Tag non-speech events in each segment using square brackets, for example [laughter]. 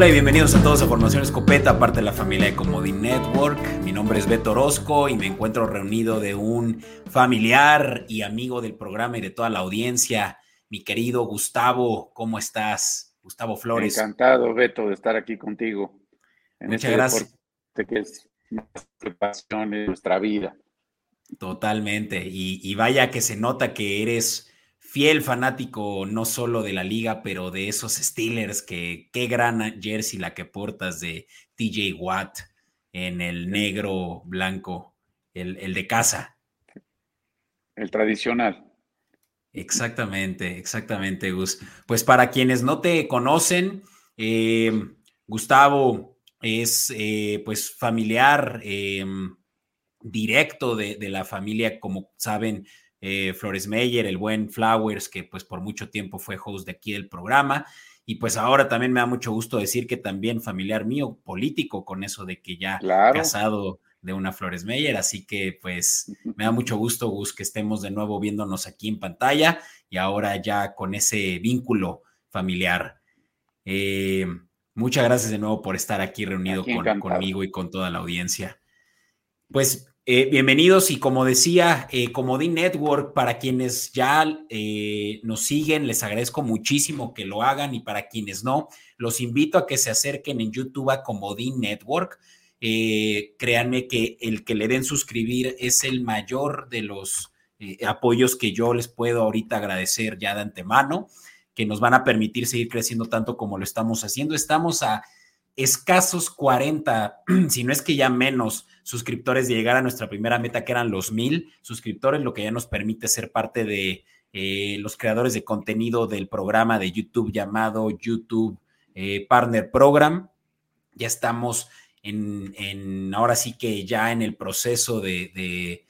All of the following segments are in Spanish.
Hola y bienvenidos a todos a Formación Escopeta, parte de la familia de Comodín Network. Mi nombre es Beto Orozco y me encuentro reunido de un familiar y amigo del programa y de toda la audiencia, mi querido Gustavo. ¿Cómo estás? Gustavo Flores. Encantado, Beto, de estar aquí contigo. Muchas este gracias. Que es nuestra vida. Totalmente. Y, y vaya que se nota que eres fiel fanático no solo de la liga, pero de esos Steelers, que qué gran jersey la que portas de TJ Watt en el negro blanco, el, de casa. El tradicional. Exactamente, exactamente, Gus. Pues para quienes no te conocen, eh, Gustavo es eh, pues familiar eh, directo de, de, la familia, como saben, eh, Flores Meyer, el buen Flowers, que pues por mucho tiempo fue host de aquí del programa. Y pues ahora también me da mucho gusto decir que también familiar mío, político, con eso de que ya casado de una Flores Meyer. Así que pues me da mucho gusto, Gus, que estemos de nuevo viéndonos aquí en pantalla y ahora ya con ese vínculo familiar. Eh, muchas gracias de nuevo por estar aquí reunido con, conmigo y con toda la audiencia. Pues eh, bienvenidos y como decía, eh, Comodín Network, para quienes ya eh, nos siguen, les agradezco muchísimo que lo hagan y para quienes no, los invito a que se acerquen en YouTube a Comodín Network. Eh, créanme que el que le den suscribir es el mayor de los apoyos que yo les puedo ahorita agradecer ya de antemano, que nos van a permitir seguir creciendo tanto como lo estamos haciendo. Estamos a escasos 40, [clears throat] si no es que ya menos suscriptores de llegar a nuestra primera meta, que eran los mil suscriptores, lo que ya nos permite ser parte de eh, los creadores de contenido del programa de YouTube llamado YouTube eh, Partner Program. Ya estamos en, ahora sí que ya en el proceso de, de,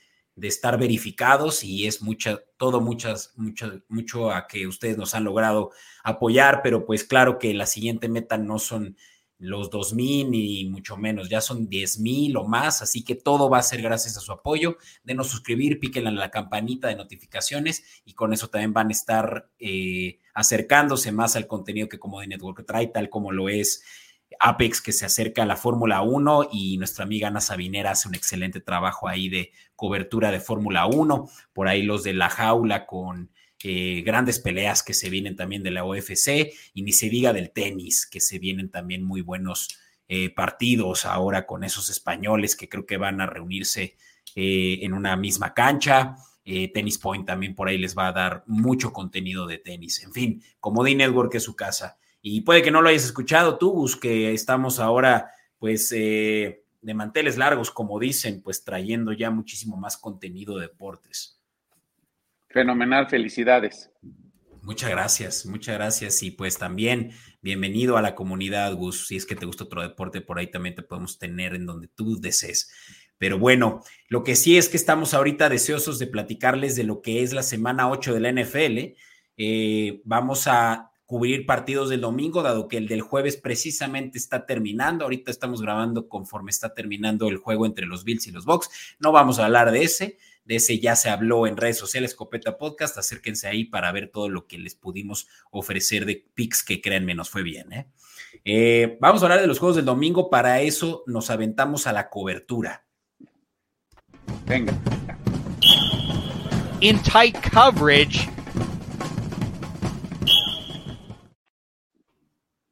estar verificados y es mucha, todo muchas, mucho, mucho a que ustedes nos han logrado apoyar, pero pues claro que la siguiente meta no son los 2.000 ni mucho menos, ya son 10.000 o más, así que todo va a ser gracias a su apoyo. Denos suscribir, píquenle la campanita de notificaciones y con eso también van a estar eh, acercándose más al contenido que como de Network trae, tal como lo es Apex, que se acerca a la Fórmula 1 y nuestra amiga Ana Sabinera hace un excelente trabajo ahí de cobertura de Fórmula 1. Por ahí los de la jaula con eh, grandes peleas que se vienen también de la OFC y ni se diga del tenis, que se vienen también muy buenos eh, partidos ahora con esos españoles que creo que van a reunirse eh, en una misma cancha. Tennis Point también por ahí les va a dar mucho contenido de tenis. En fin, como D Network es su casa. Y puede que no lo hayas escuchado tú, Gus, que estamos ahora pues de manteles largos, como dicen, pues trayendo ya muchísimo más contenido de deportes. Fenomenal, felicidades. Muchas gracias, muchas gracias. Y pues también bienvenido a la comunidad, Gus. Si es que te gusta otro deporte, por ahí también te podemos tener en donde tú desees. Pero bueno, lo que sí es que estamos ahorita deseosos de platicarles de lo que es la semana 8 de la NFL. Eh, vamos a cubrir partidos del domingo, dado que el del jueves precisamente está terminando. Ahorita estamos grabando conforme está terminando el juego entre los Bills y los Bucks. No vamos a hablar de ese de ese ya se habló en redes sociales, Copeta Podcast. Acérquense ahí para ver todo lo que les pudimos ofrecer de picks que créanme nos fue bien. ¿eh? Eh, vamos a hablar de los juegos del domingo. Para eso nos aventamos a la cobertura. Venga. In tight coverage.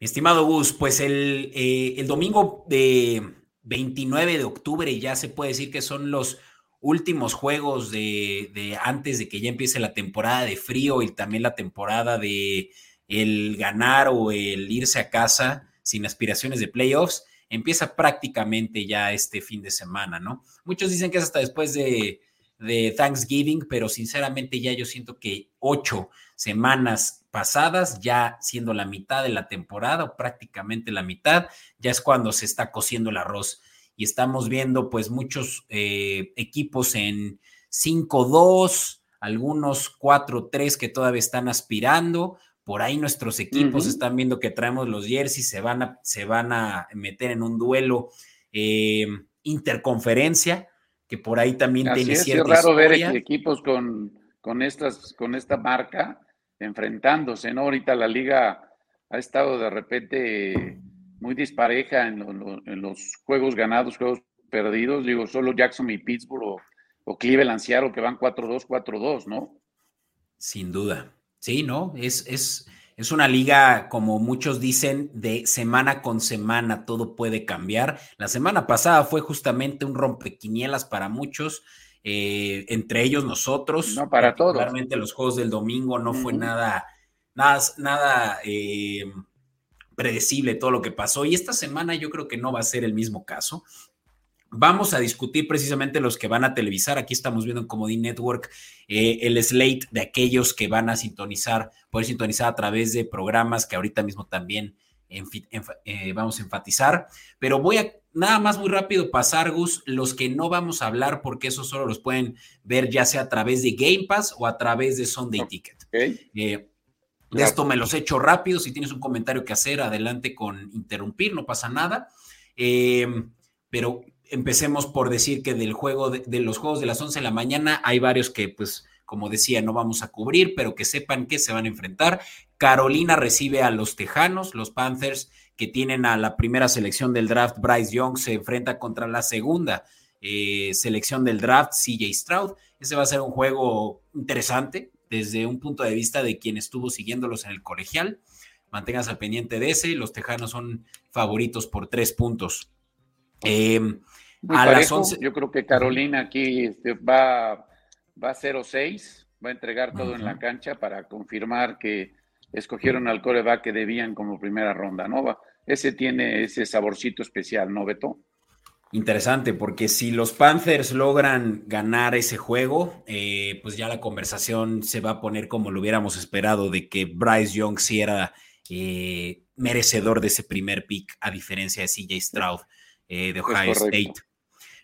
estimado Gus, pues el, eh, el domingo de 29 de octubre ya se puede decir que son los últimos juegos de, antes de que ya empiece la temporada de frío y también la temporada de el ganar o el irse a casa sin aspiraciones de playoffs, empieza prácticamente ya este fin de semana, ¿no? Muchos dicen que es hasta después de, de Thanksgiving, pero sinceramente ya yo siento que ocho semanas pasadas, ya siendo la mitad de la temporada o prácticamente la mitad, ya es cuando se está cociendo el arroz y estamos viendo pues muchos eh, equipos en 5-2, algunos 4-3 que todavía están aspirando. Por ahí nuestros equipos están viendo que traemos los jerseys, se van a, se van a meter en un duelo eh, interconferencia, que por ahí también tiene es, cierta Es raro ver equipos con, con, estas, con esta marca enfrentándose, ¿no? Ahorita la liga ha estado de repente muy dispareja en, los juegos ganados, juegos perdidos. Digo, solo Jackson y Pittsburgh o, o Cleveland, Seattle, que van 4-2, 4-2, ¿no? Sin duda. Sí, ¿no? Es, es, es una liga, como muchos dicen, de semana con semana, todo puede cambiar. La semana pasada fue justamente un rompequinielas para muchos. Eh, entre ellos nosotros. No, para todos. Realmente los juegos del domingo no fue nada, nada, nada eh, predecible todo lo que pasó. Y esta semana yo creo que no va a ser el mismo caso. Vamos a discutir precisamente los que van a televisar. Aquí estamos viendo en Comodín Network eh, el slate de aquellos que van a sintonizar, poder sintonizar a través de programas que ahorita mismo también vamos a enfatizar. Pero voy a nada más muy rápido pasar, Gus, los que no vamos a hablar porque eso solo los pueden ver ya sea a través de Game Pass o a través de Sunday Ticket. Eh, de esto me los echo rápido. Si tienes un comentario que hacer, adelante con interrumpir, no pasa nada. Em, pero empecemos por decir que del juego de, de, los juegos de las 11 de la mañana hay varios que, pues, como decía, no vamos a cubrir, pero que sepan que se van a enfrentar. Carolina recibe a los Tejanos, los Panthers que tienen a la primera selección del draft, Bryce Young, se enfrenta contra la segunda eh, selección del draft, CJ Stroud. Ese va a ser un juego interesante desde un punto de vista de quien estuvo siguiéndolos en el colegial. Manténganse al pendiente de ese. Los Tejanos son favoritos por tres puntos. Em, a las 11... Yo creo que Carolina aquí este, va, va 0-6, va a entregar todo en la cancha para confirmar que escogieron al coreback que debían como primera ronda, ¿no? ese tiene ese saborcito especial, ¿no, Beto? Interesante, porque si los Panthers logran ganar ese juego, eh, pues ya la conversación se va a poner como lo hubiéramos esperado, de que Bryce Young sí era eh, merecedor de ese primer pick, a diferencia de CJ Stroud eh, de Ohio State.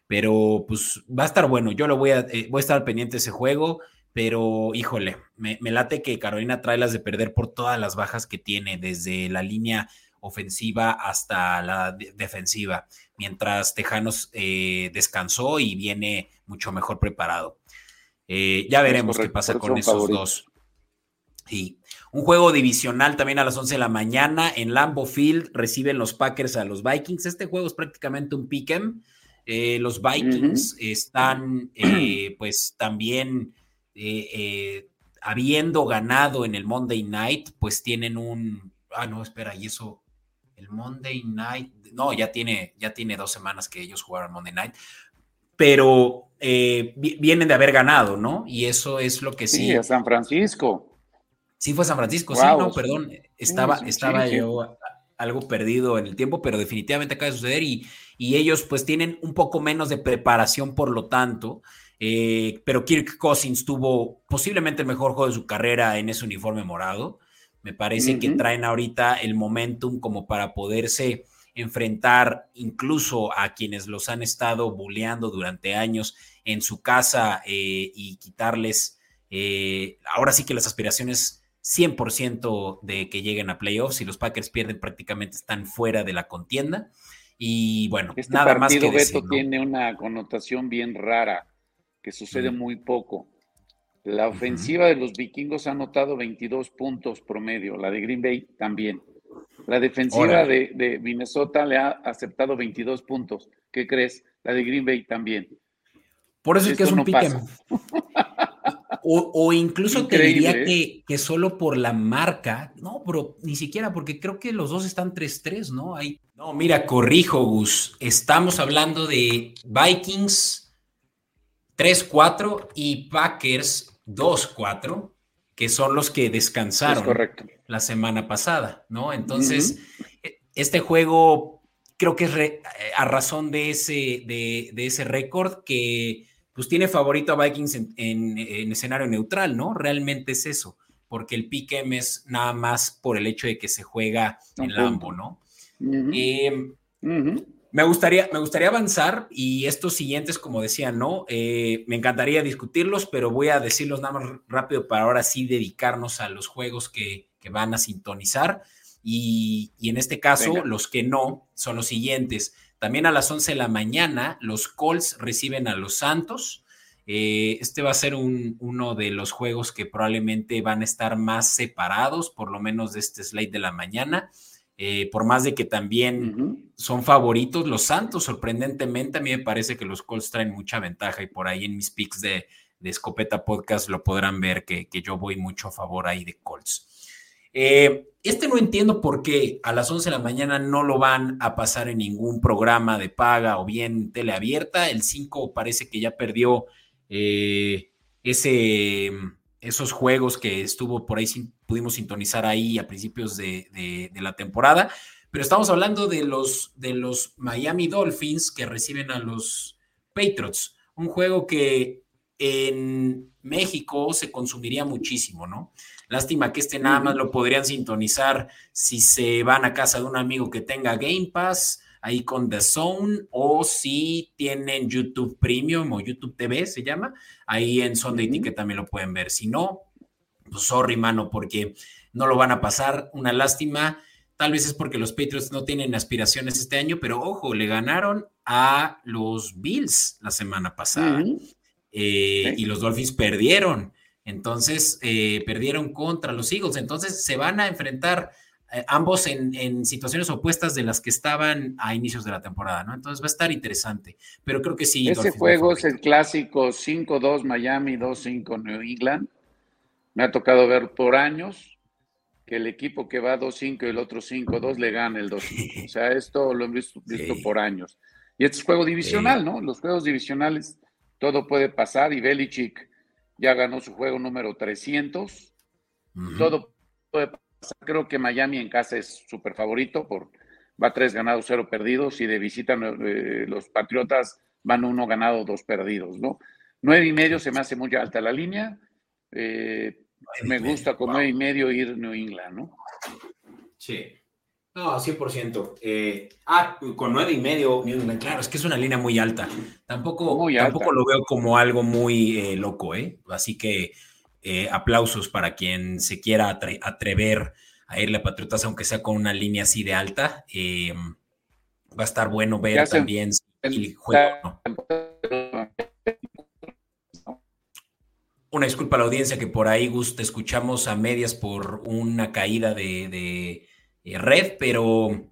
Pero pues va a estar bueno, yo lo voy a, voy a estar pendiente de ese juego, pero híjole, me, me late que Carolina trae las de perder por todas las bajas que tiene, desde la línea ofensiva hasta la defensiva, mientras Tejanos eh, descansó y viene mucho mejor preparado. Eh, ya veremos qué pasa con esos dos. Sí. Un juego divisional también a las 11 de la mañana en Lambo Field reciben los Packers a los Vikings. Este juego es prácticamente un pick'em. Eh, los Vikings están [clears throat] pues también habiendo ganado en el Monday Night, pues tienen un... Ah, no, espera, y eso el Monday Night, no, ya tiene, ya tiene dos semanas que ellos jugaron Monday Night, pero eh, vienen de haber ganado, ¿no? Y eso es lo que sí. Sí, a San Francisco. Sí, fue San Francisco, sí, no, perdón, estaba, estaba yo algo perdido en el tiempo, pero definitivamente acaba de suceder y, y ellos pues tienen un poco menos de preparación, por lo tanto, eh, pero Kirk Cousins tuvo posiblemente el mejor juego de su carrera en ese uniforme morado. Me parece que traen ahorita el momentum como para poderse enfrentar incluso a quienes los han estado bulleando durante años en su casa eh, y quitarles eh, ahora sí que las aspiraciones 100% de que lleguen a playoffs. Si los Packers pierden, prácticamente están fuera de la contienda. Y bueno, este nada más que decir, tiene una connotación bien rara que sucede muy poco. La ofensiva de los vikingos ha anotado 22 puntos promedio, la de Green Bay también. La defensiva de, Minnesota le ha aceptado 22 puntos. ¿Qué crees? La de Green Bay también. Por eso es que es un no [laughs] O, incluso te diría ¿eh? que, que, solo por la marca, no, pero ni siquiera, porque creo que los dos están 3-3, ¿no? Hay, no, mira, corrijo, Gus. Estamos hablando de Vikings 3-4 y Packers 2-4, que son los que descansaron la semana pasada, ¿no? Entonces, este juego creo que es eh, a razón de ese, de, ese récord que pues tiene favorito a Vikings en, escenario neutral, ¿no? Realmente es eso, porque el pick es nada más por el hecho de que se juega en Lambo, ¿no? Me gustaría, me gustaría avanzar y estos siguientes, como decía, ¿no? Eh, me encantaría discutirlos, pero voy a decirlos nada más rápido para ahora sí dedicarnos a los juegos que, van a sintonizar. Y, en este caso, los que no son los siguientes. También a las 11 de la mañana, los Colts reciben a los Santos. Eh, este va a ser uno de los juegos que probablemente van a estar más separados, por lo menos de este slide de la mañana. eh, por más de que también son favoritos, los Santos, sorprendentemente, a mí me parece que los Colts traen mucha ventaja y por ahí en mis picks de, Escopeta Podcast lo podrán ver que, yo voy mucho a favor ahí de Colts. Eh, este no entiendo por qué a las 11 de la mañana no lo van a pasar en ningún programa de paga o bien teleabierta. El 5 parece que ya perdió eh, ese esos juegos que estuvo por ahí, pudimos sintonizar ahí a principios de, la temporada, pero estamos hablando de los, de los Miami Dolphins que reciben a los Patriots, un juego que en México se consumiría muchísimo, ¿no? Lástima que este nada más lo podrían sintonizar si se van a casa de un amigo que tenga Game Pass ahí con The Zone o si tienen YouTube Premium o YouTube TV se llama, ahí en Sunday Ticket también lo pueden ver. Si no, pues sorry, mano, porque no lo van a pasar. Una lástima. Tal vez es porque los Patriots no tienen aspiraciones este año, pero ojo, le ganaron a los Bills la semana pasada eh, y los Dolphins perdieron. Entonces, eh, perdieron contra los Eagles. Entonces, se van a enfrentar eh, ambos en, situaciones opuestas de las que estaban a inicios de la temporada, ¿no? Entonces va a estar interesante, pero creo que sí. Ese juego es el clásico 5-2 Miami, 2-5 New England. Me ha tocado ver por años que el equipo que va 2-5 y el otro 5-2 le gana el 2-5. O sea, esto lo hemos visto, por años. Y este es juego divisional, ¿no? Los juegos divisionales, todo puede pasar y Belichick ya ganó su juego número 300. Todo puede pasar Creo que Miami en casa es súper favorito, por, va tres ganados, cero perdidos, y de visita eh, los Patriotas van uno ganado, dos perdidos, ¿no? Nueve y medio se me hace muy alta la línea. Eh, me gusta con nueve y medio ir New England, ¿no? Sí. No, 100%. Eh, ah, con nueve y medio, New England, claro, es que es una línea muy alta. Tampoco, tampoco lo veo como algo muy loco, ¿eh? Así que eh, aplausos para quien se quiera atrever a irle a Patriotas, aunque sea con una línea así de alta. Eh, va a estar bueno ver también el juego. Disculpa a la audiencia que por ahí, Gus, escuchamos a medias por una caída de, eh, red, pero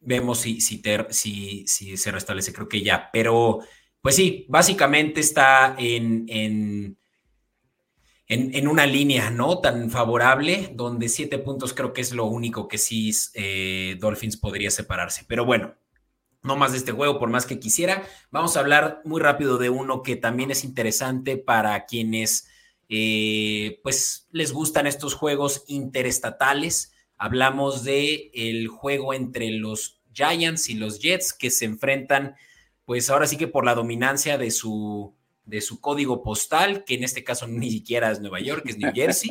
vemos si, si, se restablece, creo que ya. Pero, pues sí, básicamente está en en, una línea no tan favorable, donde siete puntos creo que es lo único que sí eh, Dolphins podría separarse. Pero bueno, no más de este juego, por más que quisiera. Vamos a hablar muy rápido de uno que también es interesante para quienes eh, pues les gustan estos juegos interestatales. Hablamos de el juego entre los Giants y los Jets que se enfrentan, pues ahora sí que por la dominancia de su de su código postal, que en este caso [laughs] ni siquiera es Nueva York, es New Jersey,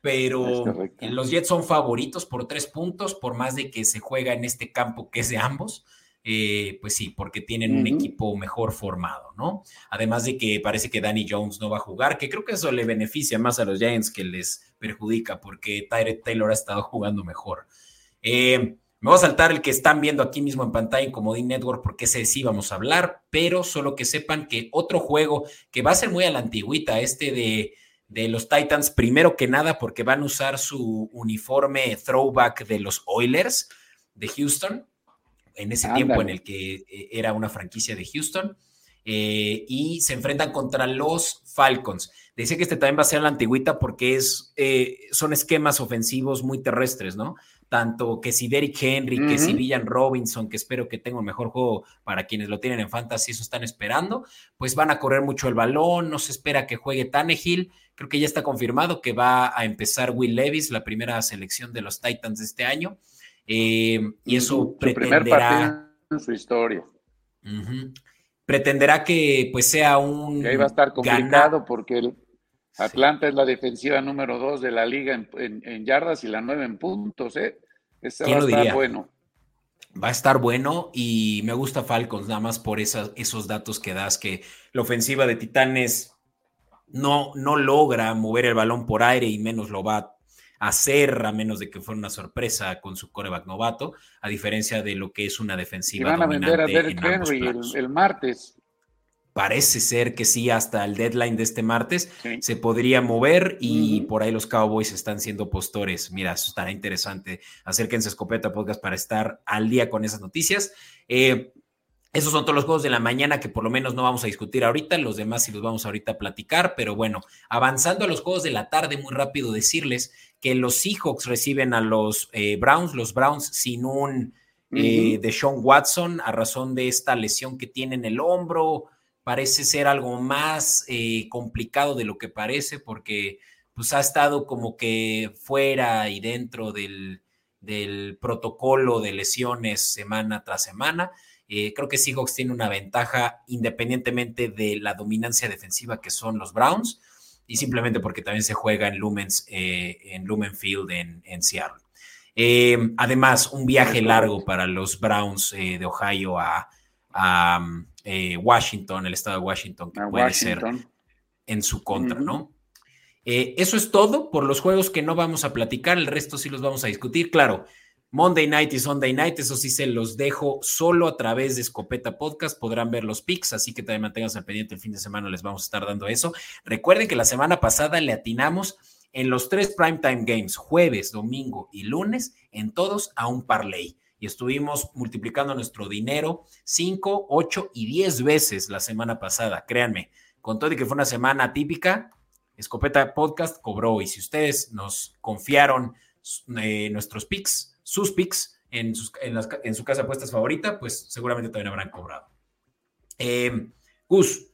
pero los Jets son favoritos por tres puntos, por más de que se juega en este campo que es de ambos. Eh, pues sí, porque tienen un equipo mejor formado, ¿no? Además de que parece que Danny Jones no va a jugar, que creo que eso le beneficia más a los Giants que les perjudica, porque Tyree Taylor ha estado jugando mejor. Eh, me voy a saltar el que están viendo aquí mismo en pantalla en Comodín Network porque ese sí vamos a hablar, pero solo que sepan que otro juego que va a ser muy a la antigüita, este de, de los Titans, primero que nada porque van a usar su uniforme throwback de los Oilers de Houston, en ese tiempo en el que eh, era una franquicia de Houston, eh, y se enfrentan contra los Falcons. Dice que este también va a ser la antigüita porque es, eh, son esquemas ofensivos muy terrestres, ¿no? tanto que si Derrick Henry, que si Villan Robinson, que espero que tenga un mejor juego para quienes lo tienen en fantasy, eso están esperando, pues van a correr mucho el balón, no se espera que juegue Tannehill, creo que ya está confirmado que va a empezar Will Levis, la primera selección de los Titans de este año, eh, y eso pretenderá... en su historia. pretenderá que pues sea un... Que ahí va a estar complicado porque el Atlanta es la defensiva número dos de la liga en, yardas y la nueve en puntos, ¿eh? Este va a estar bueno. Va a estar bueno y me gusta Falcons nada más por esos datos que das, que la ofensiva de Titanes no, no logra mover el balón por aire y menos lo va a hacer, a menos de que fuera una sorpresa con su coreback novato, a diferencia de lo que es una defensiva. Y van a vender a Derek Henry el, martes. parece ser que sí, hasta el deadline de este martes se podría mover y por ahí los Cowboys están siendo postores. Mira, eso estará interesante. Acérquense a Escopeta Podcast para estar al día con esas noticias. Eh, esos son todos los juegos de la mañana que por lo menos no vamos a discutir ahorita, los demás sí los vamos ahorita a platicar, pero bueno, avanzando a los juegos de la tarde, muy rápido decirles que los Seahawks reciben a los eh, Browns, los Browns sin un eh, de Sean Watson a razón de esta lesión que tiene en el hombro, parece ser algo más eh, complicado de lo que parece porque pues ha estado como que fuera y dentro del, del protocolo de lesiones semana tras semana. Eh, creo que Seahawks tiene una ventaja independientemente de la dominancia defensiva que son los Browns y simplemente porque también se juega en Lumens, eh, en Lumen Field en, Seattle. Eh, además, un viaje largo para los Browns de Ohio a, Washington, el estado de Washington, que puede ser en su contra, ¿no? eso es todo por los juegos que no vamos a platicar, el resto sí los vamos a discutir. Claro, Monday Night y Sunday Night, eso sí se los dejo solo a través de Escopeta Podcast, podrán ver los picks, así que también manténganse al pendiente el fin de semana, les vamos a estar dando eso. Recuerden que la semana pasada le atinamos en los tres primetime games, jueves, domingo y lunes, en todos a un parlay. Y estuvimos multiplicando nuestro dinero 5, 8 y 10 veces la semana pasada, créanme. Con todo y que fue una semana típica, Escopeta Podcast cobró. Y si ustedes nos confiaron eh, nuestros picks, sus picks en, su casa de apuestas favorita, pues seguramente también habrán cobrado. Eh, Gus,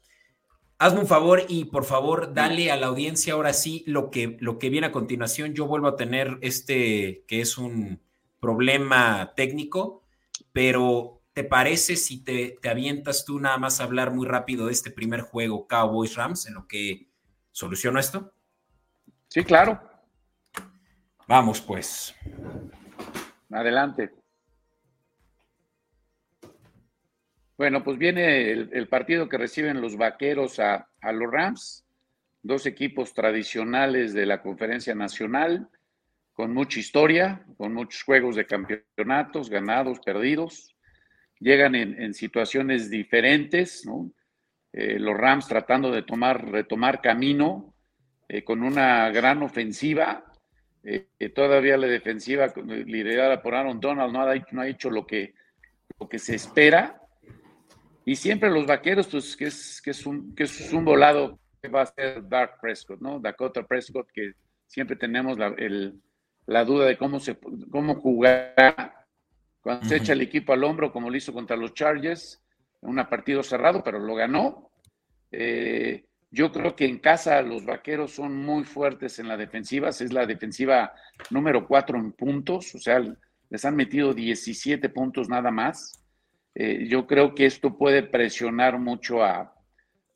hazme un favor y por favor dale a la audiencia ahora sí lo que, lo que viene a continuación. Yo vuelvo a tener este que es un problema técnico, pero ¿te parece si te, te avientas tú nada más a hablar muy rápido de este primer juego Cowboys Rams en lo que soluciono esto? Sí, claro. Vamos pues. Adelante. Bueno, pues viene el, partido que reciben los vaqueros a, los Rams, dos equipos tradicionales de la conferencia nacional, con mucha historia, con muchos juegos de campeonatos, ganados, perdidos. Llegan en, situaciones diferentes, ¿no? Eh, los Rams tratando de tomar, retomar camino eh, con una gran ofensiva, eh, todavía la defensiva liderada por Aaron Donald no ha, no ha hecho lo que, lo que se espera. Y siempre los vaqueros, pues que es, que es, un, que es un volado que va a ser Dark Prescott, ¿no? Dakota Prescott, que siempre tenemos la, el, la duda de cómo, se, cómo jugar cuando se echa el equipo al hombro, como lo hizo contra los Chargers, en un partido cerrado, pero lo ganó. Eh, yo creo que en casa los vaqueros son muy fuertes en la defensiva, es la defensiva número cuatro en puntos, o sea, les han metido 17 puntos nada más. Eh, yo creo que esto puede presionar mucho a,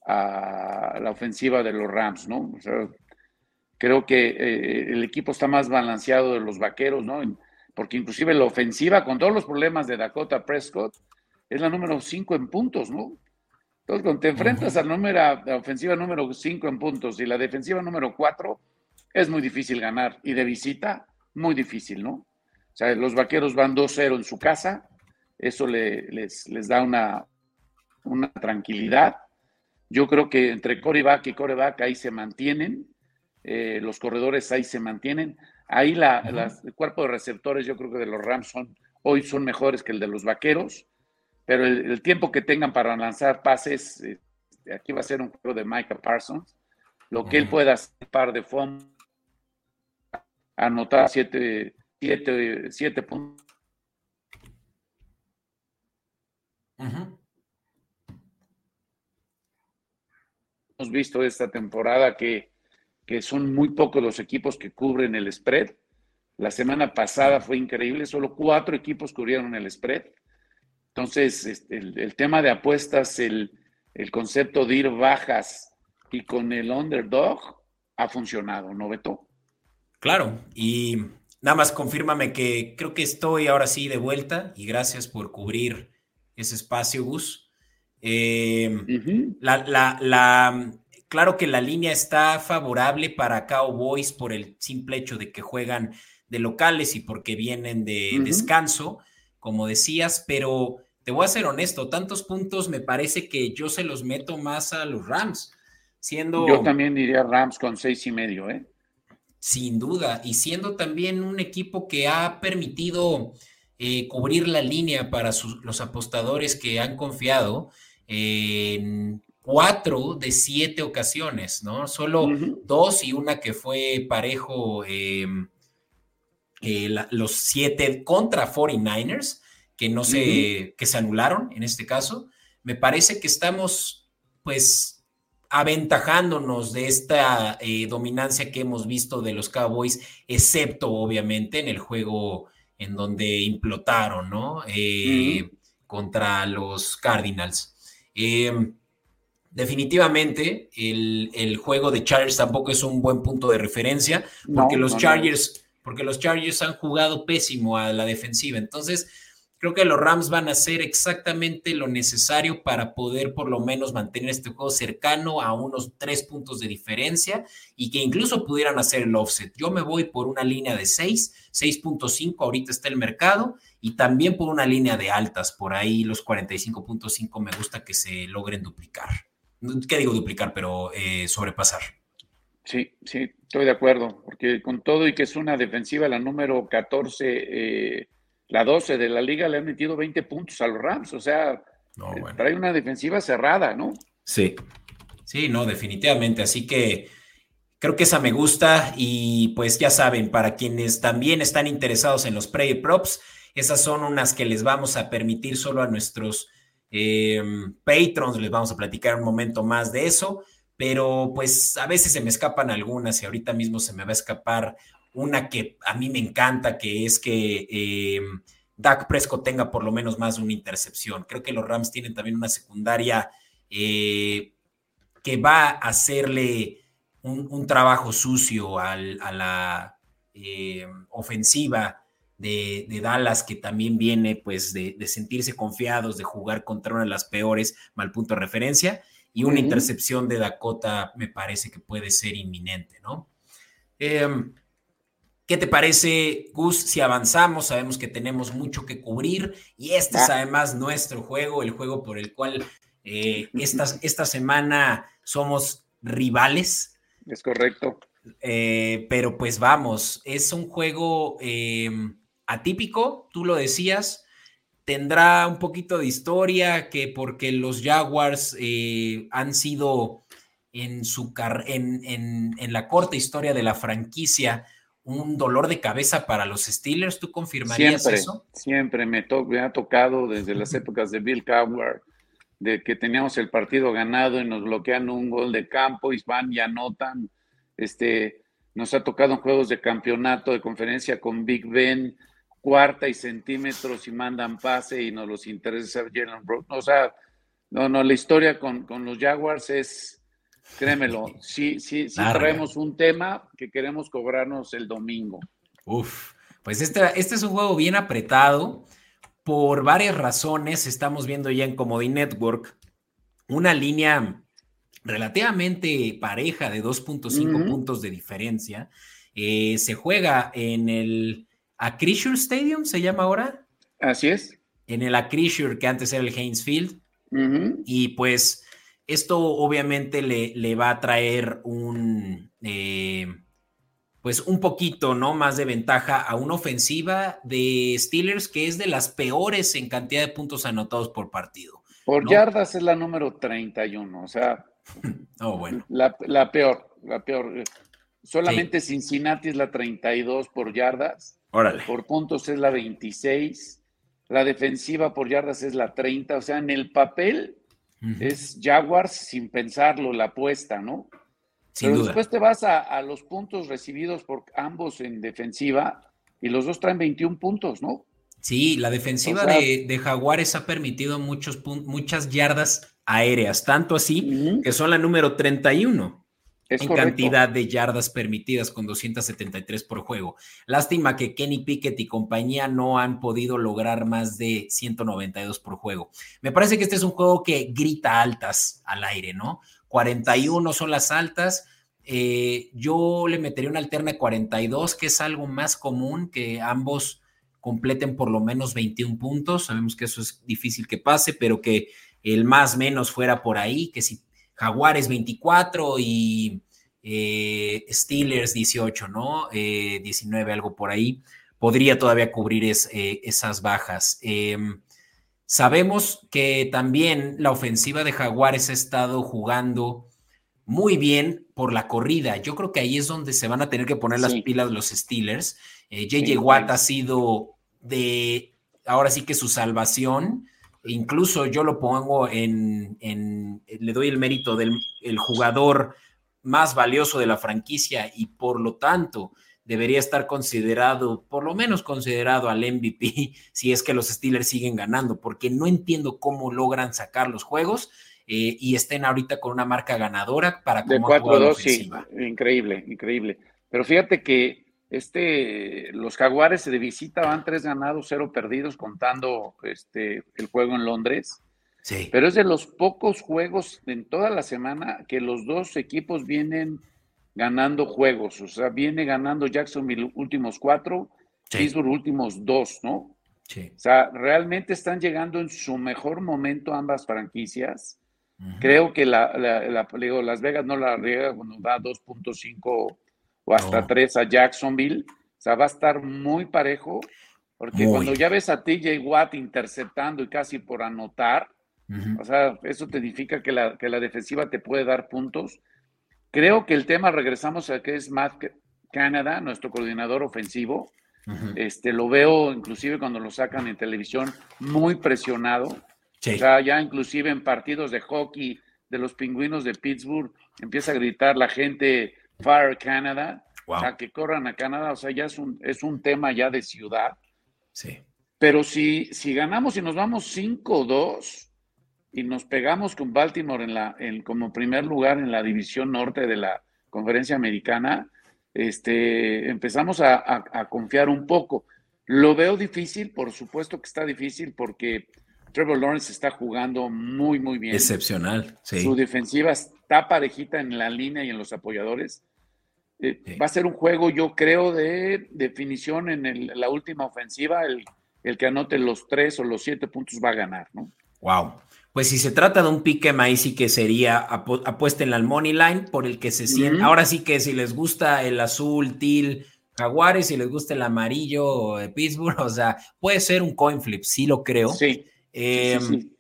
la ofensiva de los Rams, ¿no? O sea, creo que eh, el equipo está más balanceado de los vaqueros, ¿no? Porque inclusive la ofensiva, con todos los problemas de Dakota Prescott, es la número cinco en puntos, ¿no? Entonces, cuando te enfrentas a la ofensiva número 5 en puntos y la defensiva número 4, es muy difícil ganar. Y de visita, muy difícil, ¿no? O sea, los vaqueros van 2-0 en su casa, eso les, les, da una, una tranquilidad. Yo creo que entre coreback y coreback ahí se mantienen, eh, los corredores ahí se mantienen. Ahí la, el cuerpo de receptores, yo creo que de los Rams son, hoy son mejores que el de los vaqueros pero el, tiempo que tengan para lanzar pases, este, aquí va a ser un juego de Micah Parsons, lo que él pueda hacer par de fondo, anotar siete, siete, siete puntos. Hemos visto esta temporada que, que son muy pocos los equipos que cubren el spread. La semana pasada fue increíble, solo cuatro equipos cubrieron el spread. Entonces, este, el, tema de apuestas, el, concepto de ir bajas y con el underdog ha funcionado, ¿no, Beto? Claro, y nada más confírmame que creo que estoy ahora sí de vuelta y gracias por cubrir ese espacio, Gus. Eh, la, claro que la línea está favorable para Cowboys por el simple hecho de que juegan de locales y porque vienen de descanso, como decías, pero te voy a ser honesto, tantos puntos me parece que yo se los meto más a los Rams, siendo... Yo también diría Rams con seis y medio, ¿eh? Sin duda, y siendo también un equipo que ha permitido eh, cubrir la línea para los apostadores que han confiado en cuatro de siete ocasiones, ¿no? Solo dos y una que fue parejo em, eh, los siete contra 49ers, que no se, que se anularon en este caso. Me parece que estamos, pues, aventajándonos de esta eh, dominancia que hemos visto de los Cowboys, excepto obviamente en el juego en donde implotaron, ¿no? Eh, contra los Cardinals. Em, definitivamente, el, juego de Chargers tampoco es un buen punto de referencia, porque los Chargers, porque los Chargers han jugado pésimo a la defensiva. Entonces, Creo que los Rams van a hacer exactamente lo necesario para poder por lo menos mantener este juego cercano a unos tres puntos de diferencia y que incluso pudieran hacer el offset. Yo me voy por una línea de 6, 6.5, ahorita está el mercado, y también por una línea de altas, por ahí los 45.5 me gusta que se logren duplicar. ¿Qué digo duplicar? Pero eh, sobrepasar. Sí, sí, estoy de acuerdo, porque con todo y que es una defensiva, la número 14, eh, la 12 de la liga le han metido 20 puntos a los Rams, o sea, eh, trae una defensiva cerrada, ¿no? Sí, sí, no, definitivamente, así que creo que esa me gusta y pues ya saben, para quienes también están interesados en los pre props, esas son unas que les vamos a permitir solo a nuestros em, patrons, les vamos a platicar un momento más de eso, pero pues a veces se me escapan algunas y ahorita mismo se me va a escapar una que a mí me encanta, que es que eh, Dak Prescott tenga por lo menos más de una intercepción. Creo que los Rams tienen también una secundaria eh, que va a hacerle un, trabajo sucio a la eh, ofensiva de, Dallas, que también viene pues de, sentirse confiados, de jugar contra una de las peores, mal punto de referencia, y una intercepción de Dakota me parece que puede ser inminente, ¿no? Em, ¿Qué te parece, Gus, si avanzamos? Sabemos que tenemos mucho que cubrir y este es además nuestro juego, el juego por el cual eh, esta, [laughs] esta, semana somos rivales. Es correcto. Eh, pero pues vamos, es un juego em, atípico, tú lo decías, tendrá un poquito de historia, que porque los Jaguars eh, han sido en, su en, en, en la corta historia de la franquicia, un dolor de cabeza para los Steelers. ¿Tú confirmarías eso? Siempre me, me, ha tocado desde las [laughs] épocas de Bill Cowher, de que teníamos el partido ganado y nos bloquean un gol de campo y van y anotan. Este, nos ha tocado en juegos de campeonato, de conferencia con Big Ben, cuarta y centímetros y mandan pase y nos los interesa Jalen Brown. O sea, no, no, la historia con, con los Jaguars es, Créemelo, sí, sí, sí traemos un tema que queremos cobrarnos el domingo. Uf, pues este, este es un juego bien apretado por varias razones. Estamos viendo ya en Comedy Network una línea relativamente pareja de 2.5 puntos de diferencia. Eh, se juega en el Acrisure Stadium, ¿se llama ahora? Así es. En el Acrisure, que antes era el Haynes Field. Y pues esto obviamente le, va a traer un, eh, pues un poquito, ¿no? Más de ventaja a una ofensiva de Steelers que es de las peores en cantidad de puntos anotados por partido. Por yardas es la número 31, o sea, [laughs] oh, bueno. la, peor, la peor. Solamente Cincinnati es la 32 por yardas. Órale. Por puntos es la 26. La defensiva por yardas es la 30. O sea, en el papel es Jaguars sin pensarlo, la apuesta, ¿no? Pero después te vas a, los puntos recibidos por ambos en defensiva y los dos traen 21 puntos, ¿no? Sí, la defensiva de, Jaguares ha permitido muchos muchas yardas aéreas, tanto así que son la número 31 en cantidad de yardas permitidas con 273 por juego. Lástima que Kenny Pickett y compañía no han podido lograr más de 192 por juego. Me parece que este es un juego que grita altas al aire, ¿no? 41 son las altas. Eh, yo le metería una alterna de 42, que es algo más común que ambos completen por lo menos 21 puntos. Sabemos que eso es difícil que pase, pero que el más menos fuera por ahí, que si Jaguares 24 y eh, Steelers 18, ¿no? 19, algo por ahí, podría todavía cubrir esas bajas. Em, sabemos que también la ofensiva de Jaguares ha estado jugando muy bien por la corrida. Yo creo que ahí es donde se van a tener que poner las pilas los Steelers. JJ eh, Watt ha sido de, ahora sí que su salvación. Incluso yo lo pongo en, le doy el mérito del el jugador más valioso de la franquicia y por lo tanto debería estar considerado, por lo menos considerado al MVP, [laughs] si es que los Steelers siguen ganando, porque no entiendo cómo logran sacar los juegos eh, y estén ahorita con una marca ganadora para de 4-2, sí, increíble, increíble. Pero fíjate que este, los Jaguares de visita van tres ganados, cero perdidos, contando este, el juego en Londres. Sí. Pero es de los pocos juegos en toda la semana que los dos equipos vienen ganando juegos. O sea, viene ganando Jacksonville últimos cuatro, Pittsburgh últimos dos, ¿no? Sí. O sea, realmente están llegando en su mejor momento ambas franquicias. Creo que la, Las Vegas no la riega cuando da 2.5 o hasta 3 a Jacksonville. O sea, va a estar muy parejo, porque cuando ya ves a TJ Watt interceptando y casi por anotar, o sea, eso te indica que la, que la defensiva te puede dar puntos. Creo que el tema, regresamos a que es Matt Canada, nuestro coordinador ofensivo. este, lo veo inclusive cuando lo sacan en televisión muy presionado. O sea, ya inclusive en partidos de hockey de los pingüinos de Pittsburgh empieza a gritar la gente Fire Canada, o sea, que corran a Canadá, o sea, ya es un, es un tema ya de ciudad. Sí. Pero si, si ganamos y nos vamos 5-2 y nos pegamos con Baltimore en la, en, como primer lugar en la división norte de la conferencia americana, este, empezamos a, a confiar un poco. Lo veo difícil, por supuesto que está difícil porque Trevor Lawrence está jugando muy, muy bien. Excepcional, sí. Su defensiva está parejita en la línea y en los apoyadores. Eh, va a ser un juego, yo creo, de definición en la última ofensiva. El, el, que anote los tres o los siete puntos va a ganar, ¿no? Wow. Pues si se trata de un pique ahí sí que sería apuesta en la money line por el que se siente. Ahora sí que si les gusta el azul, til, jaguares, si les gusta el amarillo, de Pittsburgh, [laughs] o sea, puede ser un coin flip, sí lo creo. Sí. Em,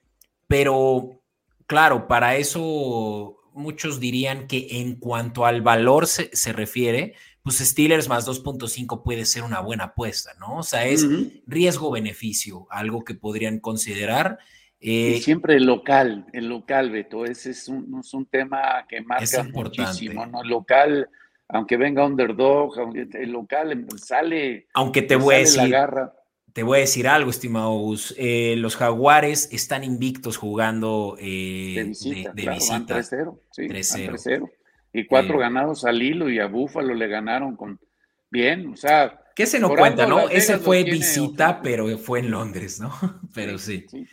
pero, claro, para eso muchos dirían que en cuanto al valor se, refiere, pues Steelers más 2.5 puede ser una buena apuesta, ¿no? O sea, es riesgo-beneficio, algo que podrían considerar. y eh, siempre el local, el local, Beto, ese es un, tema que marca muchísimo, ¿no? El local, aunque venga underdog, el local sale. Aunque te voy a decir. La garra te voy a decir algo, estimado eh, los Jaguares están invictos jugando eh, de visita. De, 3-0. Sí, 3-0. Y cuatro eh, ganados al hilo y a Búfalo le ganaron con bien. O sea. ¿Qué se nos cuenta, no? Ese fue visita, [laughs] pero fue en Londres, ¿no? [laughs] pero sí. sí.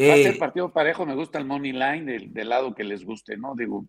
Va a ser partido parejo, me gusta el money line del, lado que les guste, ¿no? Digo,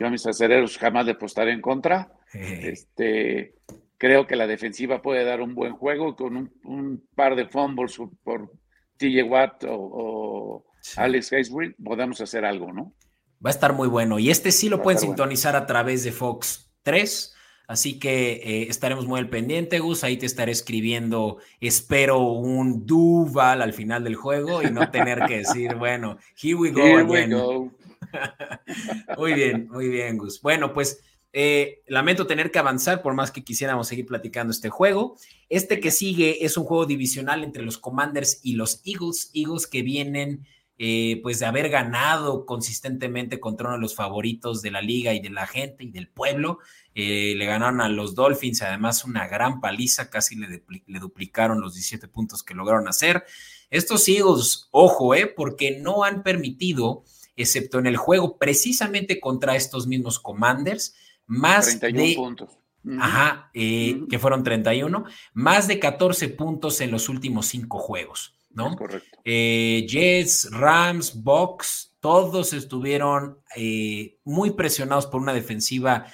yo a mis acereros jamás de apostar en contra. este, Creo que la defensiva puede dar un buen juego con un, par de fumbles por TJ Watt o, Alex Haysbury, podemos hacer algo, ¿no? Va a estar muy bueno. Y este sí lo pueden sintonizar a través de Fox 3. Así que eh, estaremos muy al pendiente, Gus. Ahí te estaré escribiendo, espero un Duval al final del juego y no tener que decir, [laughs] bueno, here we go again. [laughs] muy bien, muy bien, Gus. Bueno, pues eh, lamento tener que avanzar por más que quisiéramos seguir platicando este juego. Este que sigue es un juego divisional entre los Commanders y los Eagles. Eagles que vienen eh, pues de haber ganado consistentemente contra uno de los favoritos de la liga y de la gente y del pueblo. Eh, le ganaron a los Dolphins, además una gran paliza, casi le, le, duplicaron los 17 puntos que lograron hacer. Estos Eagles, ojo, eh, porque no han permitido, excepto en el juego precisamente contra estos mismos Commanders, más de, puntos. Ajá, eh, que fueron 31, más de 14 puntos en los últimos cinco juegos, ¿no? correcto. Eh, Jets, Rams, Box, todos estuvieron eh, muy presionados por una defensiva,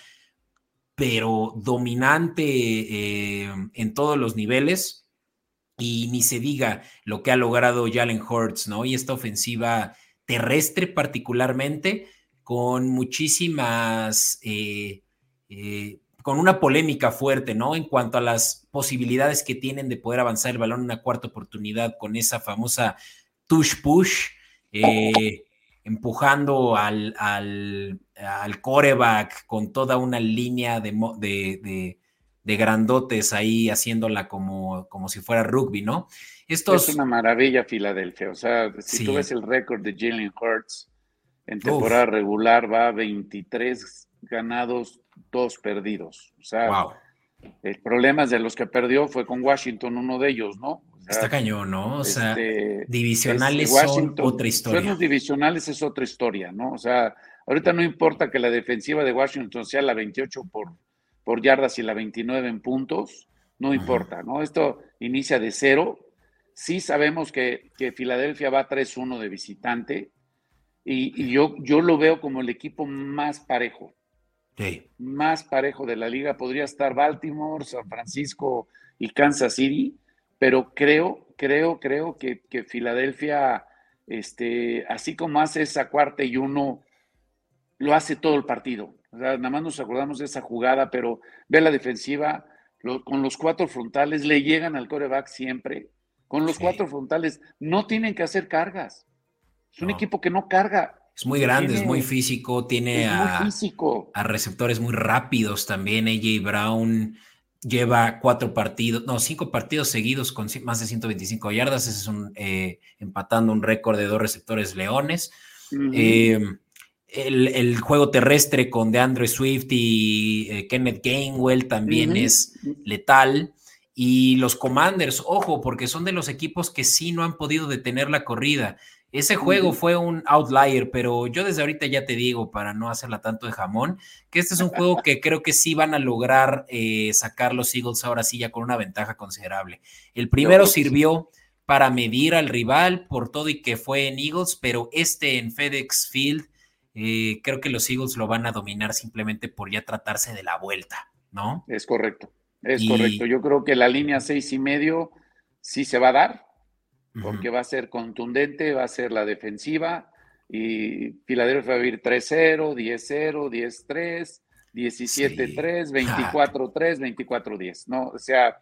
pero dominante en todos los niveles. y ni se diga lo que ha logrado Jalen Hurts, ¿no? Y esta ofensiva terrestre particularmente, con muchísimas, eh, eh, con una polémica fuerte, ¿no? En cuanto a las posibilidades que tienen de poder avanzar el balón en una cuarta oportunidad con esa famosa tush push, eh, empujando al, al, al, coreback con toda una línea de, de de grandotes ahí haciéndola como, como si fuera rugby, ¿no? Estos... Es una maravilla Filadelfia, o sea, si tú ves el récord de Jalen Hurts en temporada regular va a 23 ganados, 2 perdidos. O sea, el problema de los que perdió fue con Washington, uno de ellos, ¿no? Está cañón, ¿no? O sea, este, divisionales son otra historia. Los divisionales es otra historia, ¿no? O sea, ahorita no importa que la defensiva de Washington sea la 28 por por yardas y la 29 en puntos, no importa, ¿no? Esto inicia de cero. Sí sabemos que, Filadelfia va 3-1 de visitante y, yo, yo lo veo como el equipo más parejo. Más parejo de la liga. Podría estar Baltimore, San Francisco y Kansas City, pero creo, creo, creo que, que Filadelfia, este, así como hace esa cuarta y uno, lo hace todo el partido nada más nos acordamos de esa jugada, pero ve la defensiva, con los cuatro frontales le llegan al coreback siempre. Con los cuatro frontales no tienen que hacer cargas. Es un equipo que no carga. Es muy grande, es muy físico, tiene a, a, receptores muy rápidos también. AJ Brown lleva cuatro partidos, no, cinco partidos seguidos con más de 125 yardas. Ese es un, eh, empatando un récord de dos receptores leones el, juego terrestre con DeAndre Swift y eh, Kenneth Gainwell también es letal. Y los Commanders, ojo, porque son de los equipos que sí no han podido detener la corrida. Ese juego fue un outlier, pero yo desde ahorita ya te digo, para no hacerla tanto de jamón, que este es un juego que creo que sí van a lograr eh, sacar los Eagles ahora sí ya con una ventaja considerable. El primero sirvió para medir al rival por todo y que fue en Eagles, pero este en FedEx Field eh, creo que los Eagles lo van a dominar simplemente por ya tratarse de la vuelta, ¿no? Es correcto, es correcto. Yo creo que la línea seis y medio sí se va a dar, porque va a ser contundente, va a ser la defensiva, y Filadelfia va a ir 3-0, 10-0, 10-3, 17-3, 24-3, 24-10, ¿no? O sea,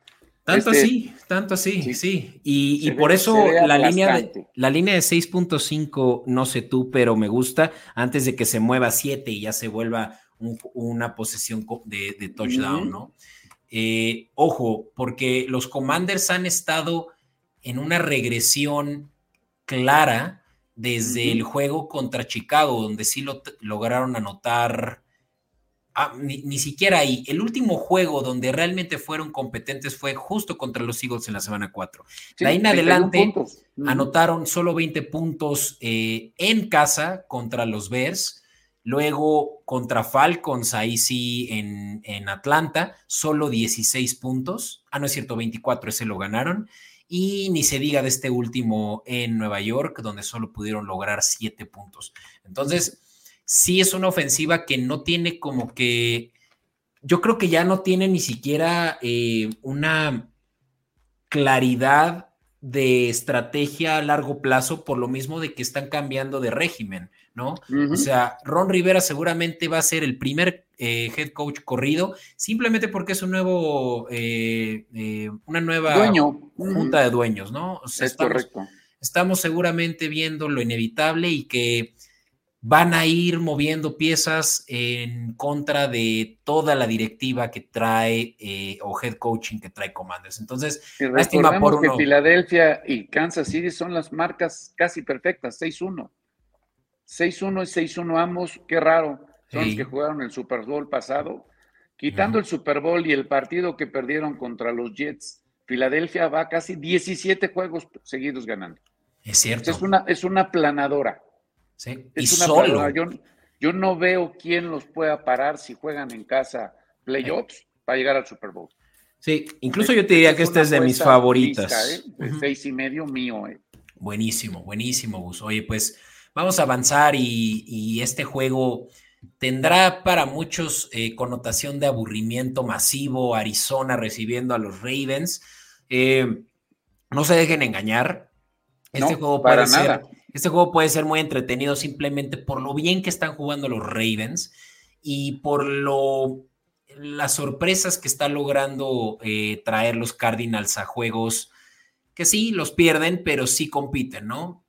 tanto este, así, tanto así, sí. Y, por eso la línea, de, la línea de 6.5, no sé tú, pero me gusta, antes de que se mueva a 7 y ya se vuelva una posesión de, touchdown, ¿no? Eh, ojo, porque los Commanders han estado en una regresión clara desde el juego contra Chicago, donde sí lo lograron anotar Ah, ni, siquiera ahí. El último juego donde realmente fueron competentes fue justo contra los Eagles en la semana 4. de ahí en adelante anotaron solo 20 puntos eh, en casa contra los Bears. Luego contra Falcons, ahí sí en, en, Atlanta, solo 16 puntos. Ah, no es cierto, 24, ese lo ganaron. Y ni se diga de este último en Nueva York, donde solo pudieron lograr 7 puntos. Entonces, sí es una ofensiva que no tiene como que, yo creo que ya no tiene ni siquiera eh, una claridad de estrategia a largo plazo por lo mismo de que están cambiando de régimen, ¿no? O sea, Ron Rivera seguramente va a ser el primer eh, head coach corrido simplemente porque es un nuevo, eh, una nueva junta de dueños, ¿no? es correcto. Estamos seguramente viendo lo inevitable y que van a ir moviendo piezas en contra de toda la directiva que trae eh, o head coaching que trae Commanders. Entonces, lástima por que Filadelfia y Kansas City son las marcas casi perfectas, 6-1. 6-1 y 6-1 ambos, qué raro. Son los que jugaron el Super Bowl pasado. Quitando el Super Bowl y el partido que perdieron contra los Jets, Filadelfia va casi 17 juegos seguidos ganando. Es cierto. Es una, es una planadora. Sí. y solo. Yo, no veo quién los pueda parar si juegan en casa playoffs para llegar al Super Bowl. Sí, incluso yo te diría que esta es de mis favoritas. ¿eh? Seis y medio mío. ¿eh? Buenísimo, buenísimo, Gus. Oye, pues vamos a avanzar y, este juego tendrá para muchos eh, connotación de aburrimiento masivo, Arizona recibiendo a los Ravens. no se dejen engañar. Este juego puede ser, este juego puede ser muy entretenido simplemente por lo bien que están jugando los Ravens y por lo las sorpresas que está logrando eh, traer los Cardinals a juegos que sí los pierden, pero sí compiten, ¿no?